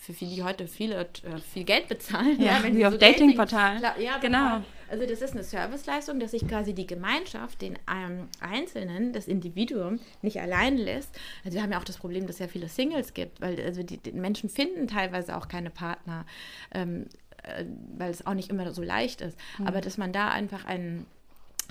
für die heute viele äh, viel Geld bezahlen. Ja, ja (laughs) wenn wie auf Datingportalen. Ja, genau. Also das ist eine Serviceleistung, dass sich quasi die Gemeinschaft den ähm, Einzelnen, das Individuum, nicht allein lässt. Also wir haben ja auch das Problem, dass es ja viele Singles gibt, weil also die, die Menschen finden teilweise auch keine Partner, ähm, äh, weil es auch nicht immer so leicht ist. Mhm. Aber dass man da einfach einen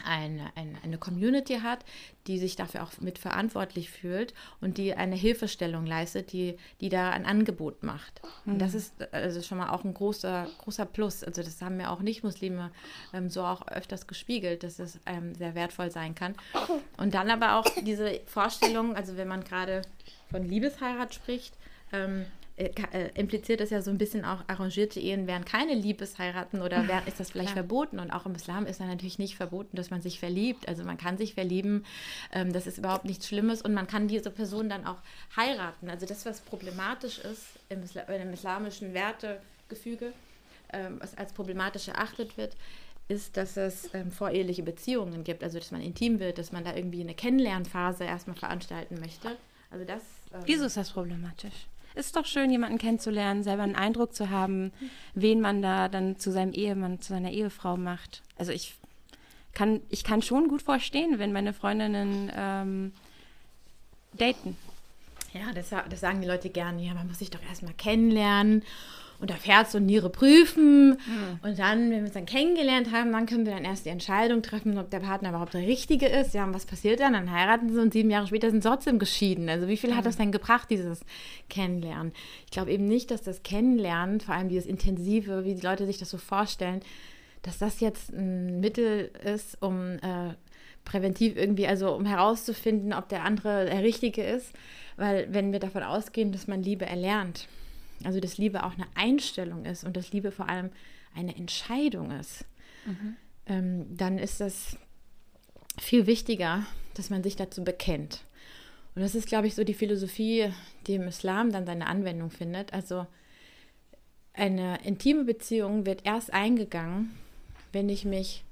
eine, eine, eine Community hat, die sich dafür auch mitverantwortlich fühlt und die eine Hilfestellung leistet, die, die da ein Angebot macht. Mhm. Und das ist also schon mal auch ein großer, großer Plus. Also das haben mir auch Nicht-Muslime ähm, so auch öfters gespiegelt, dass es ähm, sehr wertvoll sein kann. Und dann aber auch diese Vorstellung, also wenn man gerade von Liebesheirat spricht, ähm, äh, äh, impliziert das ja so ein bisschen auch, arrangierte Ehen wären keine Liebesheiraten oder wär, ist das (laughs) vielleicht verboten? Und auch im Islam ist ja natürlich nicht verboten, dass man sich verliebt. Also man kann sich verlieben, ähm, das ist überhaupt nichts Schlimmes und man kann diese Person dann auch heiraten. Also das, was problematisch ist im, Isla im islamischen Wertegefüge, ähm, was als problematisch erachtet wird, ist, dass es ähm, voreheliche Beziehungen gibt, also dass man intim wird, dass man da irgendwie eine Kennenlernphase erstmal veranstalten möchte. Also das. Ähm, Wieso ist das problematisch? Ist doch schön, jemanden kennenzulernen, selber einen Eindruck zu haben, wen man da dann zu seinem Ehemann, zu seiner Ehefrau macht. Also ich kann, ich kann schon gut verstehen, wenn meine Freundinnen ähm, daten. Ja, das, das sagen die Leute gerne. Ja, man muss sich doch erstmal kennenlernen und auf Herz und Niere prüfen. Mhm. Und dann, wenn wir uns dann kennengelernt haben, dann können wir dann erst die Entscheidung treffen, ob der Partner überhaupt der Richtige ist. Ja, und was passiert dann? Dann heiraten sie und sieben Jahre später sind sie trotzdem geschieden. Also wie viel mhm. hat das denn gebracht, dieses Kennenlernen? Ich glaube eben nicht, dass das Kennenlernen, vor allem dieses Intensive, wie die Leute sich das so vorstellen, dass das jetzt ein Mittel ist, um äh, präventiv irgendwie, also um herauszufinden, ob der andere der Richtige ist. Weil wenn wir davon ausgehen, dass man Liebe erlernt, also dass Liebe auch eine Einstellung ist und dass Liebe vor allem eine Entscheidung ist, mhm. ähm, dann ist das viel wichtiger, dass man sich dazu bekennt. Und das ist, glaube ich, so die Philosophie, die im Islam dann seine Anwendung findet. Also eine intime Beziehung wird erst eingegangen, wenn ich mich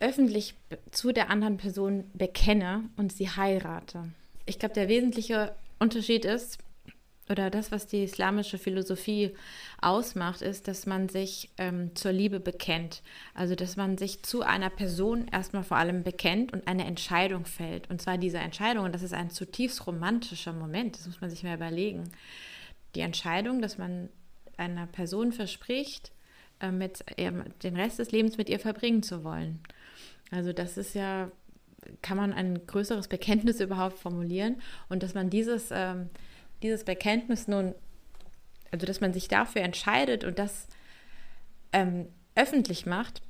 öffentlich zu der anderen Person bekenne und sie heirate. Ich glaube, der wesentliche Unterschied ist, oder das, was die islamische Philosophie ausmacht, ist, dass man sich ähm, zur Liebe bekennt. Also, dass man sich zu einer Person erstmal vor allem bekennt und eine Entscheidung fällt. Und zwar diese Entscheidung, und das ist ein zutiefst romantischer Moment, das muss man sich mal überlegen. Die Entscheidung, dass man einer Person verspricht, äh, mit ihr, den Rest des Lebens mit ihr verbringen zu wollen. Also, das ist ja, kann man ein größeres Bekenntnis überhaupt formulieren und dass man dieses. Ähm, dieses Bekenntnis nun, also dass man sich dafür entscheidet und das ähm, öffentlich macht,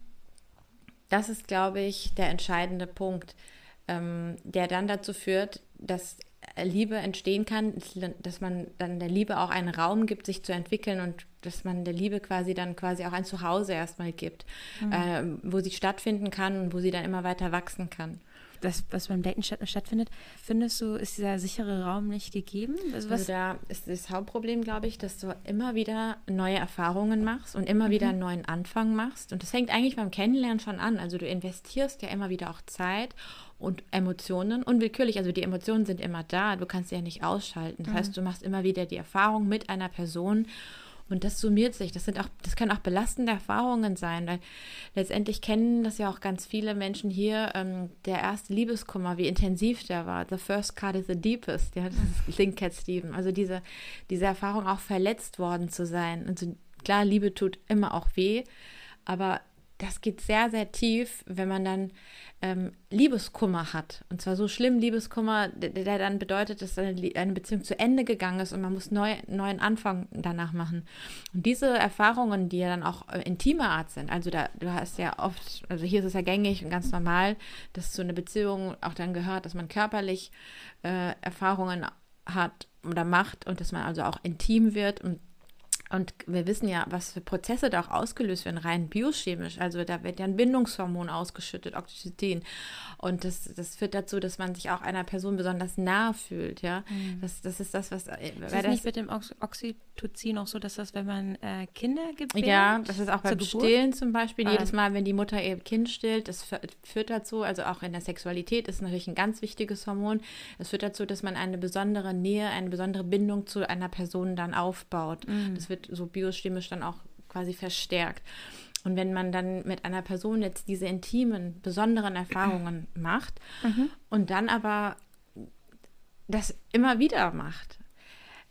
das ist, glaube ich, der entscheidende Punkt, ähm, der dann dazu führt, dass Liebe entstehen kann, dass man dann der Liebe auch einen Raum gibt, sich zu entwickeln und dass man der Liebe quasi dann quasi auch ein Zuhause erstmal gibt, mhm. äh, wo sie stattfinden kann und wo sie dann immer weiter wachsen kann das, was beim Daten statt, stattfindet, findest du, ist dieser sichere Raum nicht gegeben? Also, also da ist das Hauptproblem, glaube ich, dass du immer wieder neue Erfahrungen machst und immer mhm. wieder einen neuen Anfang machst. Und das fängt eigentlich beim Kennenlernen schon an. Also du investierst ja immer wieder auch Zeit und Emotionen unwillkürlich. Also die Emotionen sind immer da. Du kannst sie ja nicht ausschalten. Das mhm. heißt, du machst immer wieder die Erfahrung mit einer Person und das summiert sich. Das sind auch, das können auch belastende Erfahrungen sein, weil letztendlich kennen das ja auch ganz viele Menschen hier. Ähm, der erste Liebeskummer, wie intensiv der war. The first card is the deepest. Ja, das singt (laughs) Cat Steven. Also diese, diese Erfahrung auch verletzt worden zu sein. Also klar, Liebe tut immer auch weh, aber das geht sehr, sehr tief, wenn man dann ähm, Liebeskummer hat. Und zwar so schlimm Liebeskummer, der, der dann bedeutet, dass eine, eine, Beziehung zu Ende gegangen ist und man muss neu, neuen Anfang danach machen. Und diese Erfahrungen, die ja dann auch äh, intimer Art sind, also da, du hast ja oft, also hier ist es ja gängig und ganz normal, dass zu einer Beziehung auch dann gehört, dass man körperlich äh, Erfahrungen hat oder macht und dass man also auch intim wird und und wir wissen ja, was für Prozesse da auch ausgelöst werden, rein biochemisch. Also da wird ja ein Bindungshormon ausgeschüttet, Oxytocin. Und das, das führt dazu, dass man sich auch einer Person besonders nah fühlt. Ja, mhm. das, das ist das, was. Äh, ist das nicht mit dem Ox Oxytocin auch so, dass das, wenn man äh, Kinder gebärt? Ja, das ist auch beim Stillen zum Beispiel. Ah. Jedes Mal, wenn die Mutter ihr Kind stillt, das führt dazu, also auch in der Sexualität ist natürlich ein ganz wichtiges Hormon. Es führt dazu, dass man eine besondere Nähe, eine besondere Bindung zu einer Person dann aufbaut. Mhm. Das wird so biochemisch dann auch quasi verstärkt. Und wenn man dann mit einer Person jetzt diese intimen, besonderen Erfahrungen macht mhm. und dann aber das immer wieder macht,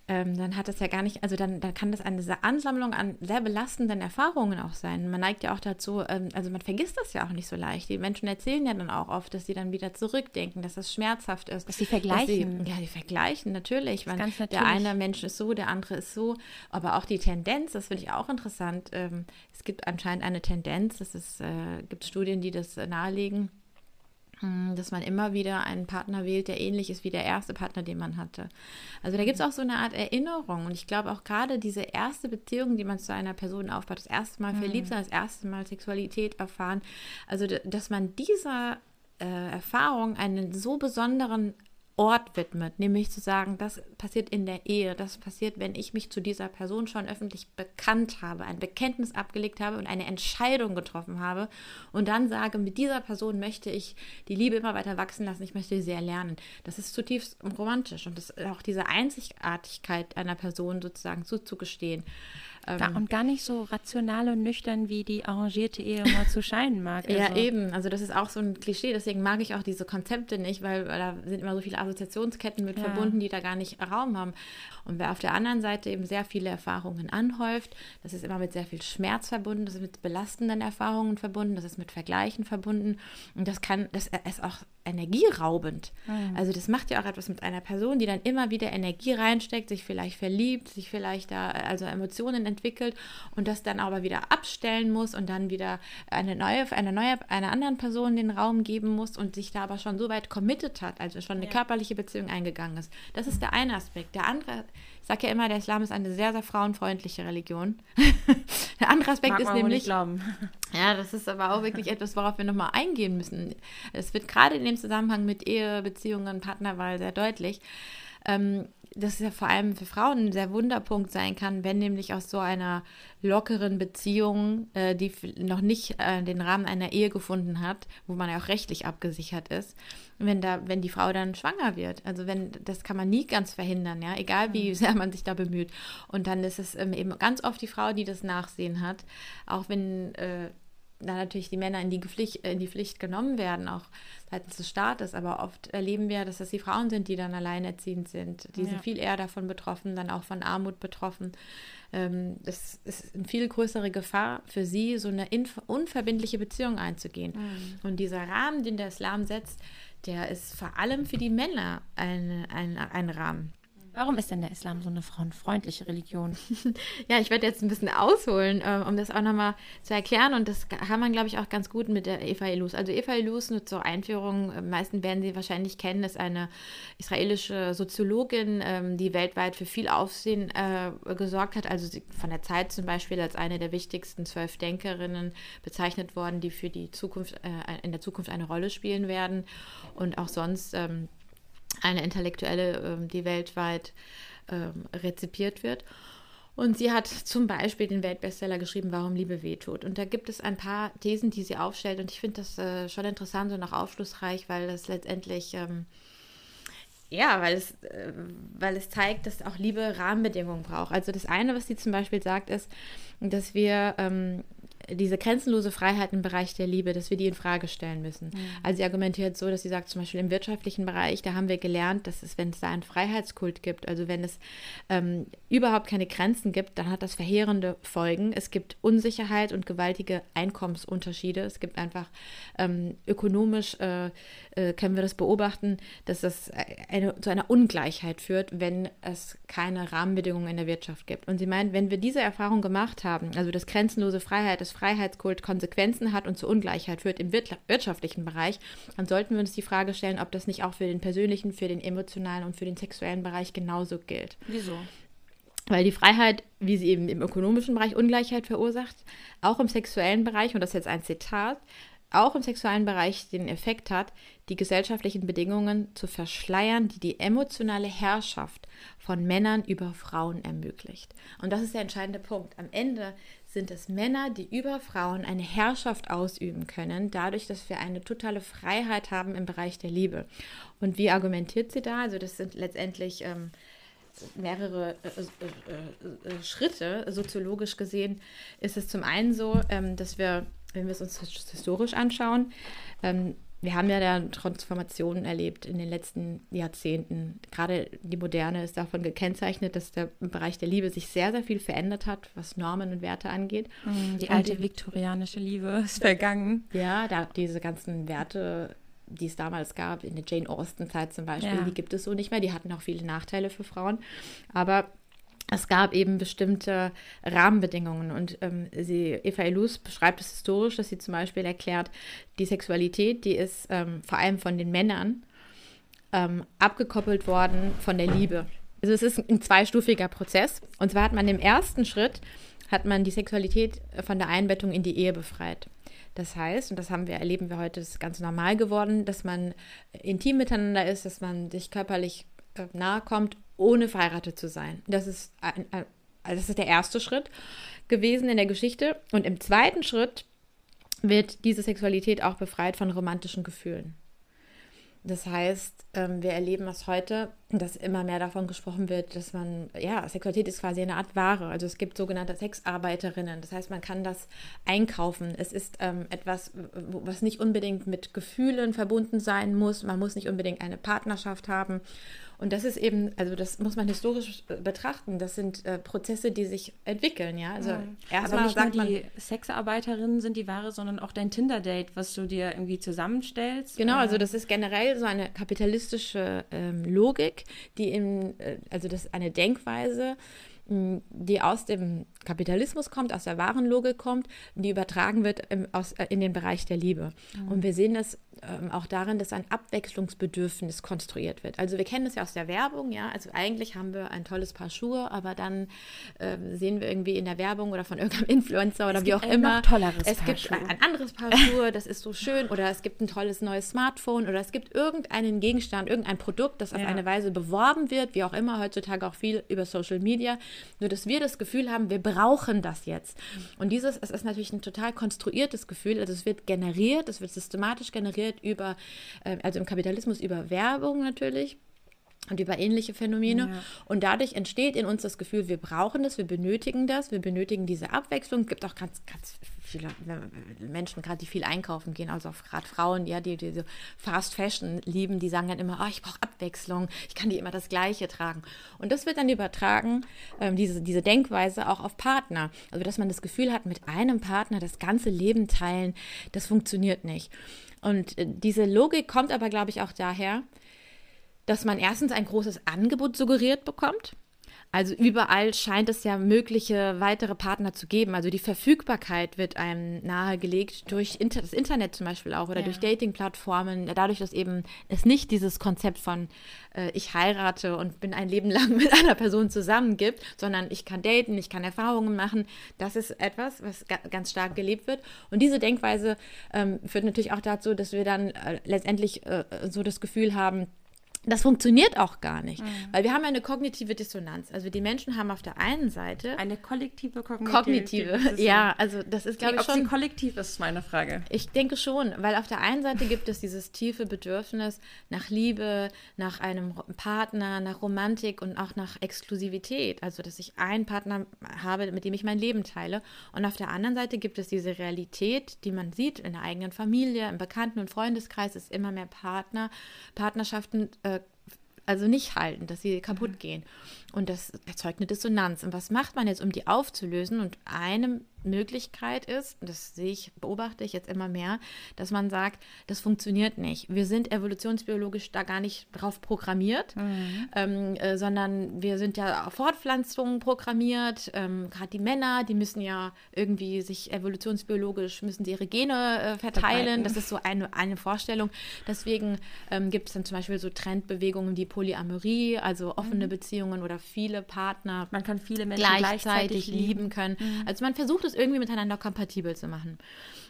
ähm, dann hat das ja gar nicht, also dann, dann kann das eine Ansammlung an sehr belastenden Erfahrungen auch sein. Man neigt ja auch dazu, ähm, also man vergisst das ja auch nicht so leicht. Die Menschen erzählen ja dann auch oft, dass sie dann wieder zurückdenken, dass das schmerzhaft ist. Dass sie vergleichen. Dass sie, ja, die vergleichen natürlich. Weil natürlich. Der eine Mensch ist so, der andere ist so. Aber auch die Tendenz, das finde ich auch interessant. Ähm, es gibt anscheinend eine Tendenz, es äh, gibt Studien, die das nahelegen hm, dass man immer wieder einen Partner wählt, der ähnlich ist wie der erste Partner, den man hatte. Also da gibt es auch so eine Art Erinnerung. Und ich glaube auch gerade diese erste Beziehung, die man zu einer Person aufbaut, das erste Mal verliebt sein, das erste Mal Sexualität erfahren, also dass man dieser äh, Erfahrung einen so besonderen Ort widmet, nämlich zu sagen, das passiert in der Ehe, das passiert, wenn ich mich zu dieser Person schon öffentlich bekannt habe, ein Bekenntnis abgelegt habe und eine Entscheidung getroffen habe und dann sage, mit dieser Person möchte ich die Liebe immer weiter wachsen lassen, ich möchte sie erlernen. Das ist zutiefst romantisch und das auch diese Einzigartigkeit einer Person sozusagen zuzugestehen. Ähm, und gar nicht so rational und nüchtern, wie die arrangierte Ehe immer zu scheinen mag. (laughs) Also. Ja, eben. Also das ist auch so ein Klischee. Deswegen mag ich auch diese Konzepte nicht, weil, weil da sind immer so viele Assoziationsketten mit ja. verbunden, die da gar nicht Raum haben. Und wer auf der anderen Seite eben sehr viele Erfahrungen anhäuft, das ist immer mit sehr viel Schmerz verbunden, das ist mit belastenden Erfahrungen verbunden, das ist mit Vergleichen verbunden. Und das kann, das ist auch energieraubend. Mhm. Also das macht ja auch etwas mit einer Person, die dann immer wieder Energie reinsteckt, sich vielleicht verliebt, sich vielleicht da also Emotionen entwickelt und das dann aber wieder abstellen muss und dann wieder eine neue, eine neue, einer anderen Person den Raum geben muss und sich da aber schon so weit committed hat, also schon eine ja. körperliche Beziehung eingegangen ist. Das ist der eine Aspekt. Der andere, ich sage ja immer, der Islam ist eine sehr, sehr frauenfreundliche Religion. (laughs) der andere Aspekt Mag ist nämlich. (laughs) Ja, das ist aber auch wirklich etwas, worauf wir nochmal eingehen müssen. Es wird gerade in dem Zusammenhang mit Ehe, Beziehungen, Partnerwahl sehr deutlich. Ähm, dass es ja vor allem für Frauen ein sehr Wunderpunkt sein kann, wenn nämlich aus so einer lockeren Beziehung, äh, die noch nicht äh, den Rahmen einer Ehe gefunden hat, wo man ja auch rechtlich abgesichert ist, wenn da, wenn die Frau dann schwanger wird. Also wenn, das kann man nie ganz verhindern, ja, egal wie mhm. sehr man sich da bemüht. Und dann ist es ähm, eben ganz oft die Frau, die das Nachsehen hat, auch wenn äh, da natürlich die Männer in die, Pflicht, in die Pflicht genommen werden, auch seitens des Staates. Aber oft erleben wir, dass das die Frauen sind, die dann alleinerziehend sind. Die ja. sind viel eher davon betroffen, dann auch von Armut betroffen. Ähm, es ist eine viel größere Gefahr für sie, so eine unverbindliche Beziehung einzugehen. Mhm. Und dieser Rahmen, den der Islam setzt, der ist vor allem für die Männer eine, ein, ein Rahmen. Warum ist denn der Islam so eine frauenfreundliche Religion? (laughs) ja, ich werde jetzt ein bisschen ausholen, äh, um das auch nochmal zu erklären. Und das kann man, glaube ich, auch ganz gut mit der Eva Ilus. Also Eva Ilus, nur zur Einführung, äh, meisten werden sie wahrscheinlich kennen, ist eine israelische Soziologin, ähm, die weltweit für viel Aufsehen äh, gesorgt hat. Also von der Zeit zum Beispiel als eine der wichtigsten zwölf Denkerinnen bezeichnet worden, die für die Zukunft, in der Zukunft eine Rolle spielen werden. Und auch sonst ähm, eine Intellektuelle, ähm, die weltweit ähm, rezipiert wird. Und sie hat zum Beispiel den Weltbestseller geschrieben, Warum Liebe wehtut. Und da gibt es ein paar Thesen, die sie aufstellt. Und ich finde das äh, schon interessant und auch aufschlussreich, weil das letztendlich, ähm, ja, weil es, äh, weil es zeigt, dass auch Liebe Rahmenbedingungen braucht. Also das eine, was sie zum Beispiel sagt, ist, dass wir diese grenzenlose Freiheit im Bereich der Liebe, dass wir die in Frage stellen müssen. Mhm. Also sie argumentiert so, dass sie sagt, zum Beispiel im wirtschaftlichen Bereich, da haben wir gelernt, dass es, wenn es da einen Freiheitskult gibt, also wenn es ähm, überhaupt keine Grenzen gibt, dann hat das verheerende Folgen. Es gibt Unsicherheit und gewaltige Einkommensunterschiede. Es gibt einfach ähm, ökonomisch, äh, äh, können wir das beobachten, dass das eine, zu einer Ungleichheit führt, wenn es keine Rahmenbedingungen in der Wirtschaft gibt. Und sie meint, wenn wir diese Erfahrung gemacht haben, also dass grenzenlose Freiheit, das Freiheitskult Konsequenzen hat und zu Ungleichheit führt im wirtschaftlichen Bereich, dann sollten wir uns die Frage stellen, ob das nicht auch für den persönlichen, für den emotionalen und für den sexuellen Bereich genauso gilt. Wieso? Weil die Freiheit, wie sie eben im ökonomischen Bereich Ungleichheit verursacht, auch im sexuellen Bereich, und das ist jetzt ein Zitat, auch im sexuellen Bereich den Effekt hat, die gesellschaftlichen Bedingungen zu verschleiern, die die emotionale Herrschaft von Männern über Frauen ermöglicht. Und das ist der entscheidende Punkt. Am Ende sind es Männer, die über Frauen eine Herrschaft ausüben können, dadurch, dass wir eine totale Freiheit haben im Bereich der Liebe. Und wie argumentiert sie da? Also das sind letztendlich ähm, mehrere äh, äh, äh, Schritte. Soziologisch gesehen ist es zum einen so, ähm, dass wir wenn wir es uns historisch anschauen, ähm, wir haben ja da Transformationen erlebt in den letzten Jahrzehnten. Gerade die Moderne ist davon gekennzeichnet, dass der Bereich der Liebe sich sehr, sehr viel verändert hat, was Normen und Werte angeht. Mhm, die alte die, viktorianische Liebe (laughs) ist vergangen. Ja, da diese ganzen Werte, die es damals gab, in der Jane Austen-Zeit zum Beispiel, ja. die gibt es so nicht mehr. Die hatten auch viele Nachteile für Frauen. Aber es gab eben bestimmte Rahmenbedingungen und ähm, sie, Eva Elus beschreibt es historisch, dass sie zum Beispiel erklärt, die Sexualität, die ist ähm, vor allem von den Männern ähm, abgekoppelt worden von der Liebe. Also es ist ein zweistufiger Prozess und zwar hat man im ersten Schritt hat man die Sexualität von der Einbettung in die Ehe befreit. Das heißt, und das haben wir, erleben wir heute, ist ganz normal geworden, dass man intim miteinander ist, dass man sich körperlich äh, nahe kommt, ohne verheiratet zu sein. Das ist, ein, ein, das ist der erste Schritt gewesen in der Geschichte. Und im zweiten Schritt wird diese Sexualität auch befreit von romantischen Gefühlen. Das heißt, ähm, wir erleben es heute, dass immer mehr davon gesprochen wird, dass man, ja, Sexualität ist quasi eine Art Ware. Also es gibt sogenannte Sexarbeiterinnen. Das heißt, man kann das einkaufen. Es ist ähm, etwas, was nicht unbedingt mit Gefühlen verbunden sein muss. Man muss nicht unbedingt eine Partnerschaft haben. Und das ist eben, also das muss man historisch äh, betrachten. Das sind äh, Prozesse, die sich entwickeln, ja. Also ja. erstmal sagt man, die Sexarbeiterinnen sind die Ware, sondern auch dein Tinder-Date, was du dir irgendwie zusammenstellst. Genau, also das ist generell so eine kapitalistische ähm, Logik, die in, äh, also das ist eine Denkweise, die aus dem Kapitalismus kommt, aus der Warenlogik kommt, die übertragen wird im, aus, äh, in den Bereich der Liebe. Mhm. Und wir sehen das ähm, auch darin, dass ein Abwechslungsbedürfnis konstruiert wird. Also wir kennen das ja aus der Werbung, ja. Also eigentlich haben wir ein tolles Paar Schuhe, aber dann äh, sehen wir irgendwie in der Werbung oder von (laughs) irgendeinem Influencer oder es wie auch immer, es Paar gibt Schuhe. ein anderes Paar Schuhe, das ist so schön, oder es gibt ein tolles neues Smartphone oder es gibt irgendeinen Gegenstand, irgendein Produkt, das auf ja. eine Weise beworben wird, wie auch immer, heutzutage auch viel über Social Media, nur dass wir das Gefühl haben, wir brauchen das jetzt. Und dieses, es ist natürlich ein total konstruiertes Gefühl, also es wird generiert, es wird systematisch generiert über, äh, also im Kapitalismus über Werbung natürlich und über ähnliche Phänomene. Ja. Und dadurch entsteht in uns das Gefühl, wir brauchen das, wir benötigen das, wir benötigen diese Abwechslung. Es gibt auch ganz, ganz viele Menschen, gerade die viel einkaufen gehen, also gerade Frauen, ja, die, die so Fast Fashion lieben, die sagen dann immer, oh, ich brauche Abwechslung, ich kann die immer das Gleiche tragen. Und das wird dann übertragen, ähm, diese, diese Denkweise auch auf Partner. Also, dass man das Gefühl hat, mit einem Partner das ganze Leben teilen, das funktioniert nicht. Und äh, diese Logik kommt aber, glaube ich, auch daher, dass man erstens ein großes Angebot suggeriert bekommt. Also überall scheint es ja mögliche weitere Partner zu geben. Also die Verfügbarkeit wird einem nahegelegt durch Inter das Internet zum Beispiel auch oder ja. durch Dating-Plattformen. Dadurch, dass eben es nicht dieses Konzept von äh, ich heirate und bin ein Leben lang (laughs) mit einer Person zusammen gibt, sondern ich kann daten, ich kann Erfahrungen machen. Das ist etwas, was ga ganz stark gelebt wird. Und diese Denkweise ähm, führt natürlich auch dazu, dass wir dann äh, letztendlich äh, so das Gefühl haben, das funktioniert auch gar nicht, mhm. weil wir haben eine kognitive Dissonanz. Also die Menschen haben auf der einen Seite eine kollektive kognitive. Kognitive, ja, also das ist glaube ich schon. Ob sie kollektiv ist, ist meine Frage. Ich denke schon, weil auf der einen Seite gibt es dieses tiefe Bedürfnis nach Liebe, nach einem Partner, nach Romantik und auch nach Exklusivität. Also dass ich einen Partner habe, mit dem ich mein Leben teile. Und auf der anderen Seite gibt es diese Realität, die man sieht in der eigenen Familie, im Bekannten- und Freundeskreis ist immer mehr Partner, Partnerschaften. Äh, also nicht halten, dass sie kaputt gehen. Und das erzeugt eine Dissonanz. Und was macht man jetzt, um die aufzulösen? Und eine Möglichkeit ist, das sehe ich, beobachte ich jetzt immer mehr, dass man sagt, das funktioniert nicht. Wir sind evolutionsbiologisch da gar nicht drauf programmiert, mhm. ähm, äh, sondern wir sind ja auf Fortpflanzung programmiert. Ähm, Gerade die Männer, die müssen ja irgendwie sich evolutionsbiologisch, müssen sie ihre Gene äh, verteilen. Das ist so eine, eine Vorstellung. Deswegen ähm, gibt es dann zum Beispiel so Trendbewegungen wie Polyamorie, also offene mhm. Beziehungen oder viele Partner. Man kann viele Menschen gleichzeitig, gleichzeitig lieben können. Mhm. Also man versucht es irgendwie miteinander kompatibel zu machen.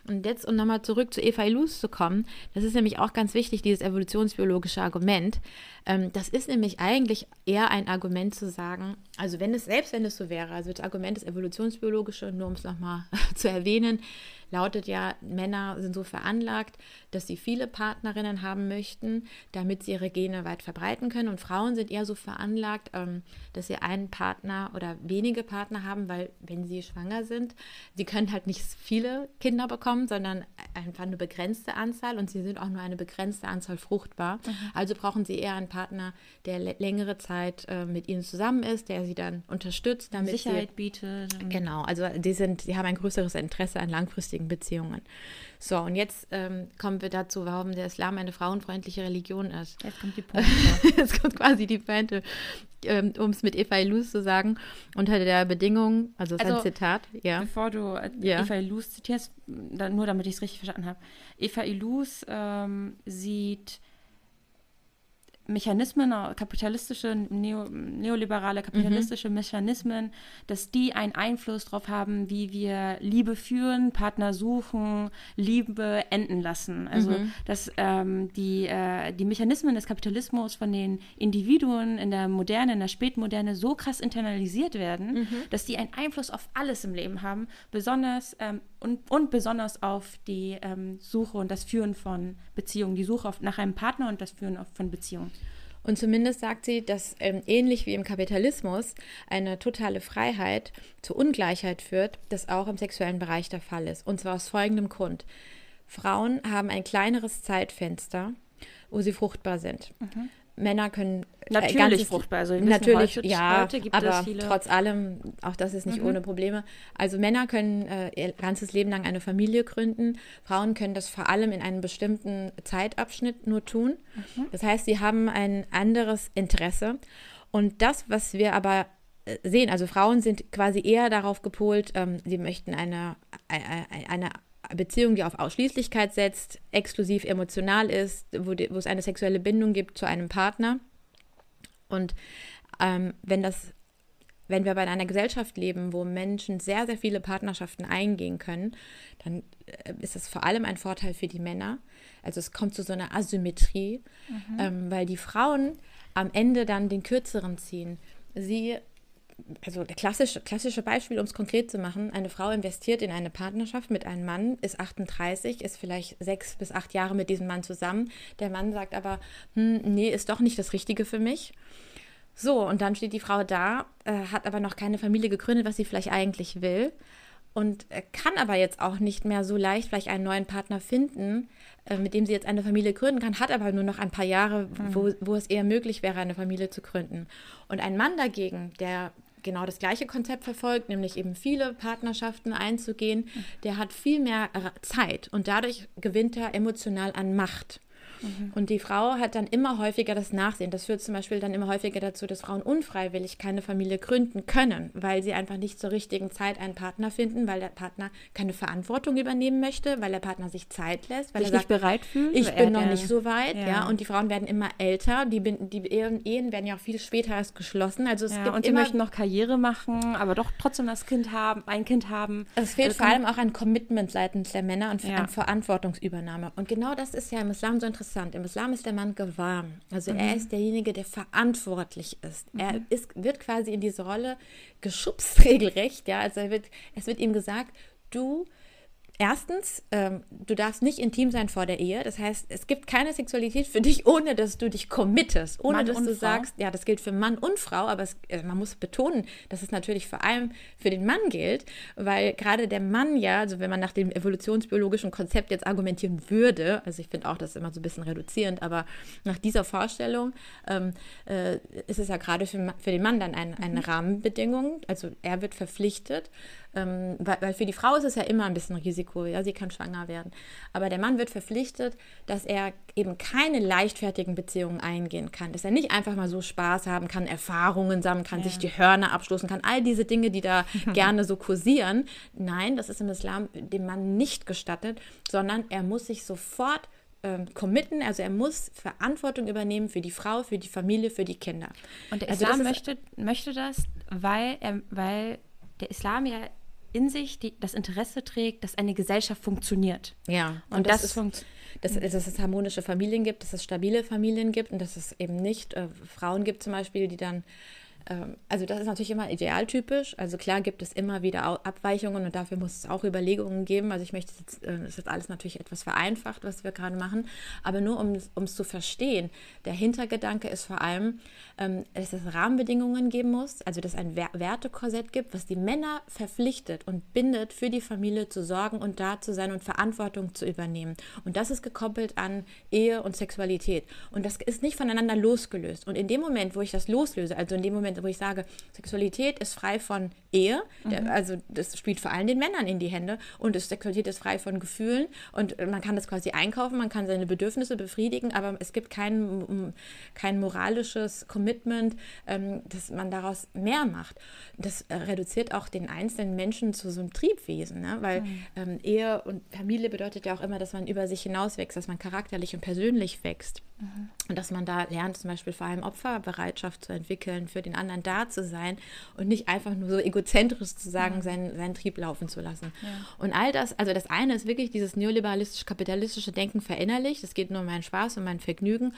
Und jetzt, um nochmal zurück zu Eva Ilus zu kommen, das ist nämlich auch ganz wichtig, dieses evolutionsbiologische Argument. Ähm, das ist nämlich eigentlich eher ein Argument zu sagen, also wenn es, selbst wenn es so wäre, also das Argument ist evolutionsbiologische, nur um es nochmal (laughs) zu erwähnen, lautet ja, Männer sind so veranlagt, dass sie viele Partnerinnen haben möchten, damit sie ihre Gene weit verbreiten können. Und Frauen sind eher so veranlagt, ähm, dass sie einen Partner oder wenige Partner haben, weil wenn sie schwanger sind, sie können halt nicht viele Kinder bekommen, sondern einfach eine begrenzte Anzahl und sie sind auch nur eine begrenzte Anzahl fruchtbar. Mhm. Also brauchen sie eher einen Partner, der längere Zeit äh, mit ihnen zusammen ist, der sie dann unterstützt, damit Sicherheit sie, bietet. Genau, also die sind, sie haben ein größeres Interesse an langfristigen Beziehungen. So, und jetzt ähm, kommen wir dazu, warum der Islam eine frauenfreundliche Religion ist. Jetzt kommt die (laughs) Pointe. jetzt kommt quasi die Pointe, ähm, um es mit Eva Ilus zu sagen, unter der Bedingung, also, also ein Zitat, ja. Bevor du äh, ja. Eva Ilus zitierst, nur damit ich es richtig verstanden habe. Eva Ilus ähm, sieht Mechanismen, äh, kapitalistische, neo, neoliberale kapitalistische mhm. Mechanismen, dass die einen Einfluss darauf haben, wie wir Liebe führen, Partner suchen, Liebe enden lassen. Also mhm. dass ähm, die, äh, die Mechanismen des Kapitalismus von den Individuen in der Moderne, in der Spätmoderne so krass internalisiert werden, mhm. dass die einen Einfluss auf alles im Leben haben, besonders ähm, und, und besonders auf die ähm, Suche und das Führen von Beziehungen, die Suche nach einem Partner und das Führen von Beziehungen. Und zumindest sagt sie, dass ähm, ähnlich wie im Kapitalismus eine totale Freiheit zur Ungleichheit führt, das auch im sexuellen Bereich der Fall ist. Und zwar aus folgendem Grund. Frauen haben ein kleineres Zeitfenster, wo sie fruchtbar sind. Mhm. Männer können äh, natürlich fruchtbar. Also natürlich, heute, ja, heute aber trotz allem, auch das ist nicht mhm. ohne Probleme. Also Männer können äh, ihr ganzes Leben lang eine Familie gründen. Frauen können das vor allem in einem bestimmten Zeitabschnitt nur tun. Mhm. Das heißt, sie haben ein anderes Interesse. Und das, was wir aber äh, sehen, also Frauen sind quasi eher darauf gepolt, ähm, sie möchten eine, eine, eine Beziehung, die auf Ausschließlichkeit setzt, exklusiv emotional ist, wo, die, wo es eine sexuelle Bindung gibt zu einem Partner. Und ähm, wenn das, wenn wir bei einer Gesellschaft leben, wo Menschen sehr, sehr viele Partnerschaften eingehen können, dann äh, ist das vor allem ein Vorteil für die Männer. Also es kommt zu so einer Asymmetrie, mhm. ähm, weil die Frauen am Ende dann den kürzeren ziehen. Sie also der klassische, klassische Beispiel, um es konkret zu machen, eine Frau investiert in eine Partnerschaft mit einem Mann, ist 38, ist vielleicht sechs bis acht Jahre mit diesem Mann zusammen. Der Mann sagt aber, hm, nee, ist doch nicht das Richtige für mich. So, und dann steht die Frau da, äh, hat aber noch keine Familie gegründet, was sie vielleicht eigentlich will. Und äh, kann aber jetzt auch nicht mehr so leicht vielleicht einen neuen Partner finden, äh, mit dem sie jetzt eine Familie gründen kann, hat aber nur noch ein paar Jahre, mhm. wo, wo es eher möglich wäre, eine Familie zu gründen. Und ein Mann dagegen, der genau das gleiche Konzept verfolgt, nämlich eben viele Partnerschaften einzugehen, der hat viel mehr Zeit und dadurch gewinnt er emotional an Macht. Mhm. Und die Frau hat dann immer häufiger das Nachsehen. Das führt zum Beispiel dann immer häufiger dazu, dass Frauen unfreiwillig keine Familie gründen können, weil sie einfach nicht zur richtigen Zeit einen Partner finden, weil der Partner keine Verantwortung übernehmen möchte, weil der Partner sich Zeit lässt, weil sich er sagt, nicht bereit fühlt. Ich bin noch nicht so weit, ja. ja. Und die Frauen werden immer älter. Die, die Ehen werden ja auch viel später erst geschlossen. Also es ja, gibt und sie möchten noch Karriere machen, aber doch trotzdem das Kind haben, ein Kind haben. Es fehlt also vor allem auch ein Commitment seitens der Männer und ja. an Verantwortungsübernahme. Und genau das ist ja im Islam so interessant interessant. Im Islam ist der Mann gewarm. Also mhm. er ist derjenige, der verantwortlich ist. Mhm. Er ist, wird quasi in diese Rolle geschubst, (laughs) regelrecht. Ja, also wird, es wird ihm gesagt, du Erstens, ähm, du darfst nicht intim sein vor der Ehe. Das heißt, es gibt keine Sexualität für dich, ohne dass du dich committest, ohne Mann dass du Frau. sagst, ja, das gilt für Mann und Frau, aber es, äh, man muss betonen, dass es natürlich vor allem für den Mann gilt, weil gerade der Mann ja, also wenn man nach dem evolutionsbiologischen Konzept jetzt argumentieren würde, also ich finde auch das immer so ein bisschen reduzierend, aber nach dieser Vorstellung ähm, äh, ist es ja gerade für, für den Mann dann ein, eine mhm. Rahmenbedingung. Also er wird verpflichtet, ähm, weil, weil, für die Frau ist es ja immer ein bisschen Risiko, ja, sie kann schwanger werden. Aber der Mann wird verpflichtet, dass er eben keine leichtfertigen Beziehungen eingehen kann, dass er nicht einfach mal so Spaß haben kann, Erfahrungen sammeln kann, ja. sich die Hörner abstoßen kann, all diese Dinge, die da (laughs) gerne so kursieren. Nein, das ist im Islam dem Mann nicht gestattet, sondern er muss sich sofort ähm, committen, also er muss Verantwortung übernehmen für die Frau, für die Familie, für die Kinder. Und der also Islam möchte, möchte das, weil, er, weil der Islam ja in sich die, das Interesse trägt, dass eine Gesellschaft funktioniert. Ja, und, und das, das ist dass, dass, es harmonische Familien gibt, dass es stabile Familien gibt und dass es eben nicht äh, Frauen gibt zum Beispiel, die dann also das ist natürlich immer idealtypisch. Also klar gibt es immer wieder Abweichungen und dafür muss es auch Überlegungen geben. Also ich möchte jetzt, äh, das ist jetzt alles natürlich etwas vereinfacht, was wir gerade machen, aber nur um es zu verstehen. Der Hintergedanke ist vor allem, ähm, dass es Rahmenbedingungen geben muss, also dass es ein Wertekorsett gibt, was die Männer verpflichtet und bindet, für die Familie zu sorgen und da zu sein und Verantwortung zu übernehmen. Und das ist gekoppelt an Ehe und Sexualität. Und das ist nicht voneinander losgelöst. Und in dem Moment, wo ich das loslöse, also in dem Moment, Moment, wo ich sage, Sexualität ist frei von Ehe, mhm. also das spielt vor allem den Männern in die Hände und Sexualität ist frei von Gefühlen und man kann das quasi einkaufen, man kann seine Bedürfnisse befriedigen, aber es gibt kein, kein moralisches Commitment, ähm, dass man daraus mehr macht. Das äh, reduziert auch den einzelnen Menschen zu so einem Triebwesen, ne? weil mhm. ähm, Ehe und Familie bedeutet ja auch immer, dass man über sich hinauswächst, dass man charakterlich und persönlich wächst mhm. und dass man da lernt, zum Beispiel vor allem Opferbereitschaft zu entwickeln für den anderen da zu sein und nicht einfach nur so egozentrisch zu sagen, ja. seinen, seinen Trieb laufen zu lassen. Ja. Und all das, also das eine ist wirklich dieses neoliberalistisch-kapitalistische Denken verinnerlicht. Es geht nur um meinen Spaß und mein Vergnügen.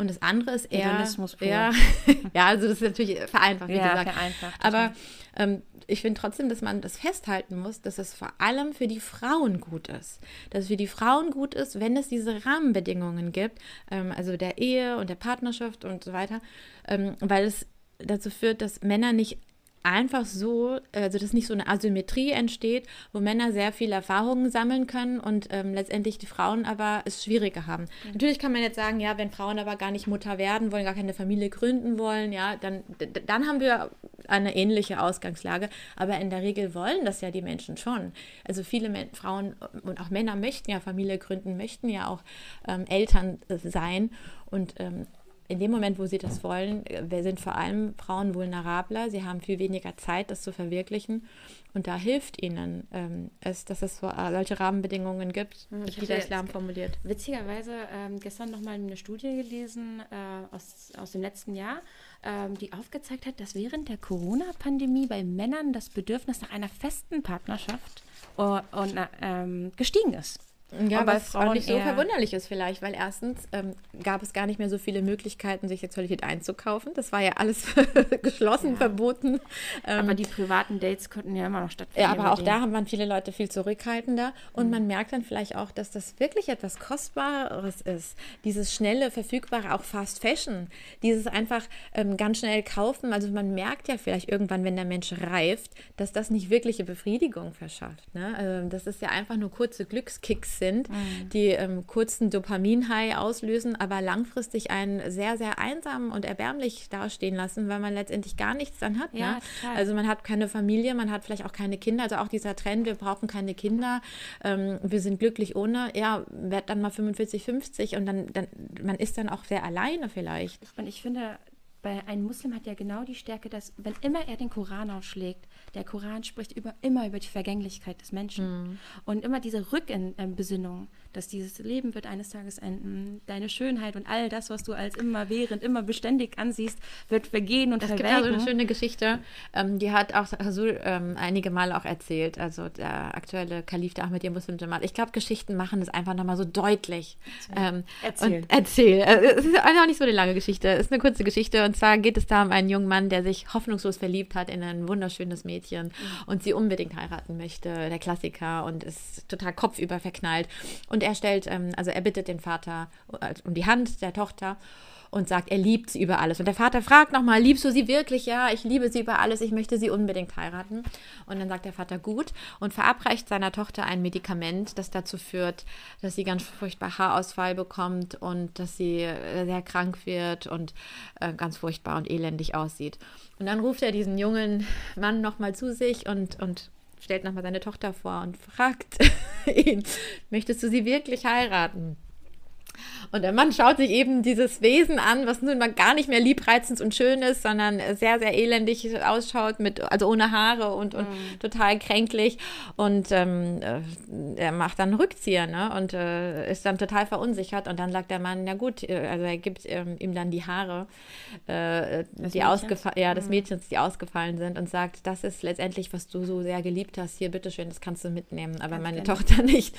Und das andere ist eher. Hedonismus pur. Ja, (laughs) ja, also das ist natürlich vereinfacht, wie Ja, gesagt. vereinfacht, Aber ähm, ich finde trotzdem, dass man das festhalten muss, dass es vor allem für die Frauen gut ist. Dass es für die Frauen gut ist, wenn es diese Rahmenbedingungen gibt, ähm, also der Ehe und der Partnerschaft und so weiter, ähm, weil es dazu führt, dass Männer nicht einfach so, also dass nicht so eine Asymmetrie entsteht, wo Männer sehr viel Erfahrungen sammeln können und ähm, letztendlich die Frauen aber es schwieriger haben. Natürlich kann man jetzt sagen, ja, wenn Frauen aber gar nicht Mutter werden wollen, gar keine Familie gründen wollen, ja, dann, dann haben wir eine ähnliche Ausgangslage. Aber in der Regel wollen das ja die Menschen schon. Also viele Men Frauen und auch Männer möchten ja Familie gründen, möchten ja auch ähm, Eltern äh, sein und ähm, in dem Moment, wo sie das wollen, äh, wir sind vor allem Frauen vulnerabler. Sie haben viel weniger Zeit, das zu verwirklichen. Und da hilft ihnen ähm, es, dass es äh, solche Rahmenbedingungen gibt, ich die der Islam formuliert. Witzigerweise ähm, gestern nochmal eine Studie gelesen äh, aus, aus dem letzten Jahr, ähm, die aufgezeigt hat, dass während der Corona-Pandemie bei Männern das Bedürfnis nach einer festen Partnerschaft äh, und, äh, ähm, gestiegen ist. Ja, Und was auch Frauen nicht so verwunderlich ist vielleicht, weil erstens ähm, gab es gar nicht mehr so viele Möglichkeiten, sich Sexualität einzukaufen. Das war ja alles (laughs) geschlossen, verboten. Ähm, Aber die privaten Dates konnten ja immer noch stattfinden. Ja, aber auch mit da denen. waren viele Leute viel zurückhaltender und man merkt dann vielleicht auch, dass das wirklich etwas Kostbares ist. Dieses schnelle, verfügbare, auch Fast Fashion, dieses einfach ähm, ganz schnell kaufen. Also man merkt ja vielleicht irgendwann, wenn der Mensch reift, dass das nicht wirkliche Befriedigung verschafft. Ne? Also das ist ja einfach nur kurze Glückskicks sind, die ähm, kurzen Dopamin-High auslösen, aber langfristig einen sehr, sehr einsam und erbärmlich dastehen lassen, weil man letztendlich gar nichts dann hat. Ja, ne? Also man hat keine Familie, man hat vielleicht auch keine Kinder. Also auch dieser Trend, wir brauchen keine Kinder, ähm, wir sind glücklich ohne. Ja, werd dann mal 45, 50 und dann, dann man ist dann auch sehr alleine vielleicht. Und ich finde, bei einem Muslim hat ja genau die Stärke, dass, wenn immer er den Koran aufschlägt, der Koran spricht über, immer über die Vergänglichkeit des Menschen. Und immer diese Rückbesinnung, dass dieses Leben wird eines Tages enden, deine Schönheit und all das, was du als immer während, immer beständig ansiehst, wird vergehen und Es gibt verwelken. also eine schöne Geschichte, ähm, die hat auch Rasul ähm, einige Male auch erzählt, also der aktuelle Kalif, der Ahmed Muslim Jamal. Ich glaube, Geschichten machen das einfach nochmal so deutlich. Ähm, Erzähl. Erzähl. Äh, Es ist auch nicht so eine lange Geschichte, es ist eine kurze Geschichte und zwar geht es da um einen jungen Mann, der sich hoffnungslos verliebt hat in ein wunderschönes Mädchen und sie unbedingt heiraten möchte, der Klassiker und ist total kopfüber verknallt und er stellt, ähm, also er bittet den Vater äh, um die Hand der Tochter und sagt, er liebt sie über alles. Und der Vater fragt nochmal, liebst du sie wirklich? Ja, ich liebe sie über alles, ich möchte sie unbedingt heiraten. Und dann sagt der Vater gut und verabreicht seiner Tochter ein Medikament, das dazu führt, dass sie ganz furchtbar Haarausfall bekommt und dass sie äh, sehr krank wird und äh, ganz furchtbar und elendig aussieht. Und dann ruft er diesen jungen Mann nochmal zu sich und, und stellt nochmal seine Tochter vor und fragt (laughs) ihn, möchtest du sie wirklich heiraten? Und der Mann schaut sich eben dieses Wesen an, was nun mal gar nicht mehr liebreizend und schön ist, sondern sehr, sehr elendig ausschaut, mit, also ohne Haare und, und total kränklich. Und ähm, äh, er macht dann einen Rückzieher ne? und äh, ist dann total verunsichert. Und dann sagt der Mann, na gut, äh, also er gibt ähm, ihm dann die Haare, äh, die ja, des Mädchens, die ausgefallen sind und sagt, das ist letztendlich, was du so sehr geliebt hast. Hier, bitteschön, das kannst du mitnehmen, aber Ganz meine gerne. Tochter (laughs) nicht.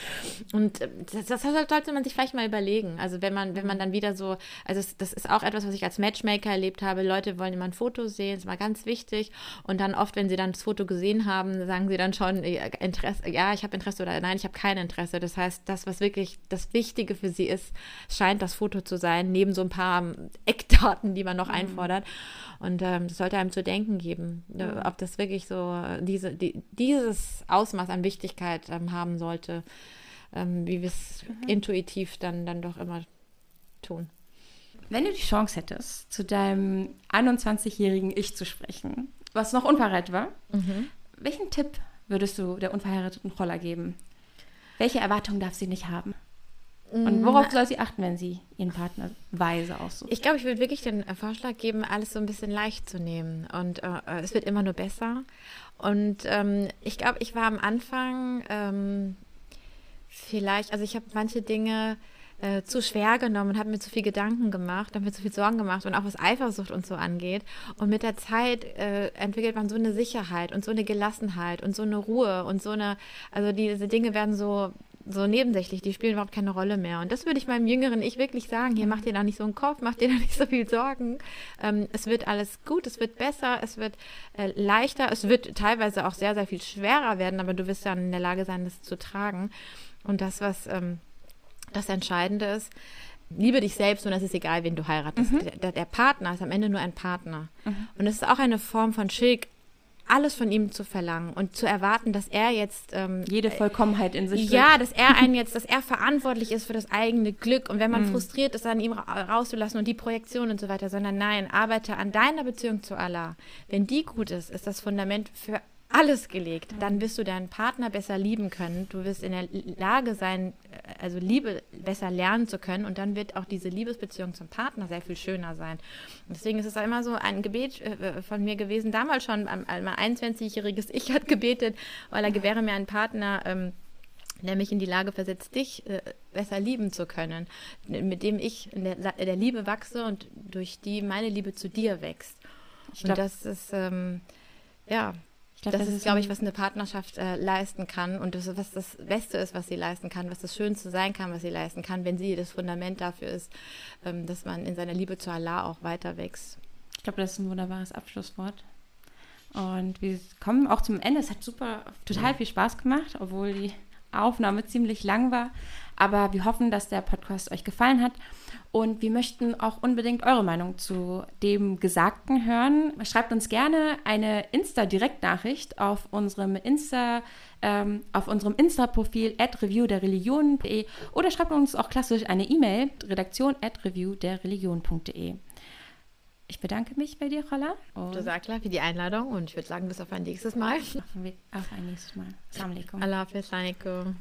Und äh, das, das sollte man sich vielleicht mal überlegen. Also wenn man, wenn man dann wieder so, also das, das ist auch etwas, was ich als Matchmaker erlebt habe. Leute wollen immer ein Foto sehen, ist mal ganz wichtig. Und dann oft, wenn sie dann das Foto gesehen haben, sagen sie dann schon Interesse, ja, ich habe Interesse oder nein, ich habe kein Interesse. Das heißt, das, was wirklich das Wichtige für sie ist, scheint das Foto zu sein, neben so ein paar ähm, Eckdaten, die man noch einfordert. Und ähm, das sollte einem zu denken geben, äh, ob das wirklich so diese, die, dieses Ausmaß an Wichtigkeit ähm, haben sollte, ähm, wie wir es intuitiv dann, dann doch immer tun. Wenn du die Chance hättest, zu deinem 21-jährigen Ich zu sprechen, was noch unverheiratet war, welchen Tipp würdest du der unverheirateten Roller geben? Welche Erwartungen darf sie nicht haben? Und worauf soll sie achten, wenn sie ihren Partner weise aussucht? Ich glaube, ich würde wirklich den äh, Vorschlag geben, alles so ein bisschen leicht zu nehmen. Und äh, es wird immer nur besser. Und ähm, ich glaube, ich war am Anfang ähm, vielleicht, also ich habe manche Dinge äh, zu schwer genommen und habe mir zu viel Gedanken gemacht, habe mir zu viel Sorgen gemacht und auch was Eifersucht und so angeht. Und mit der Zeit äh, entwickelt man so eine Sicherheit und so eine Gelassenheit und so eine Ruhe und so eine, also diese Dinge werden so so nebensächlich, die spielen überhaupt keine Rolle mehr. Und das würde ich meinem jüngeren Ich wirklich sagen, hier mach dir da nicht so einen Kopf, mach dir da nicht so viel Sorgen. Ähm, es wird alles gut, es wird besser, es wird äh, leichter, es wird teilweise auch sehr, sehr viel schwerer werden, aber du wirst dann in der Lage sein, das zu tragen. Und das, was ähm, das Entscheidende ist, liebe dich selbst und es ist egal, wen du heiratest. Mhm. Der, der, Partner ist am Ende nur ein Partner. Mhm. Und es ist auch eine Form von Schick, alles von ihm zu verlangen und zu erwarten, dass er jetzt ähm, jede Vollkommenheit in sich ja, dass er einen jetzt, dass er verantwortlich ist für das eigene Glück und wenn man mhm. frustriert ist, an ihm rauszulassen und die Projektion und so weiter, sondern nein, arbeite an deiner Beziehung zu Allah. Wenn die gut ist, ist das Fundament für alles gelegt, dann wirst du deinen Partner besser lieben können. Du wirst in der Lage sein, äh, also Liebe besser lernen zu können und dann wird auch diese Liebesbeziehung zum Partner sehr viel schöner sein. Und deswegen ist es immer so ein Gebet äh, von mir gewesen, damals schon, mein 21-jähriges Ich hat gebetet, weil er gewähre mir einen Partner, ähm, der mich in die Lage versetzt, dich äh, besser lieben zu können, mit dem ich in der, der, Liebe wachse und durch die meine Liebe zu dir wächst. Glaub, und das ist, ähm, ja, Glaub, das, das, ist, glaube ich, was eine Partnerschaft äh, leisten kann und das, was das Beste ist, was sie leisten kann, was das Schönste sein kann, was sie leisten kann, wenn sie das Fundament dafür ist, ähm, dass man in seiner Liebe zu Allah auch weiter wächst. Ich glaube, das ist ein wunderbares Abschlusswort. Und wir kommen auch zum Ende. Es hat super, total viel Spaß gemacht, obwohl die Aufnahme ziemlich lang war. Aber wir hoffen, dass der Podcast euch gefallen hat. Und wir möchten auch unbedingt eure Meinung zu dem Gesagten hören. Schreibt uns gerne eine Insta-Direktnachricht auf unserem Insta, ähm, auf unserem Insta-Profil at reviewderreligion.de oder schreibt uns auch klassisch eine E-Mail, redaktion at reviewderreligion.de. Ich bedanke mich bei dir, Rolla. Du sagst klar für die Einladung und ich würde sagen, bis auf ein nächstes Mal. Auf ein nächstes Mal. Assalamu alaikum. Allah alaikum.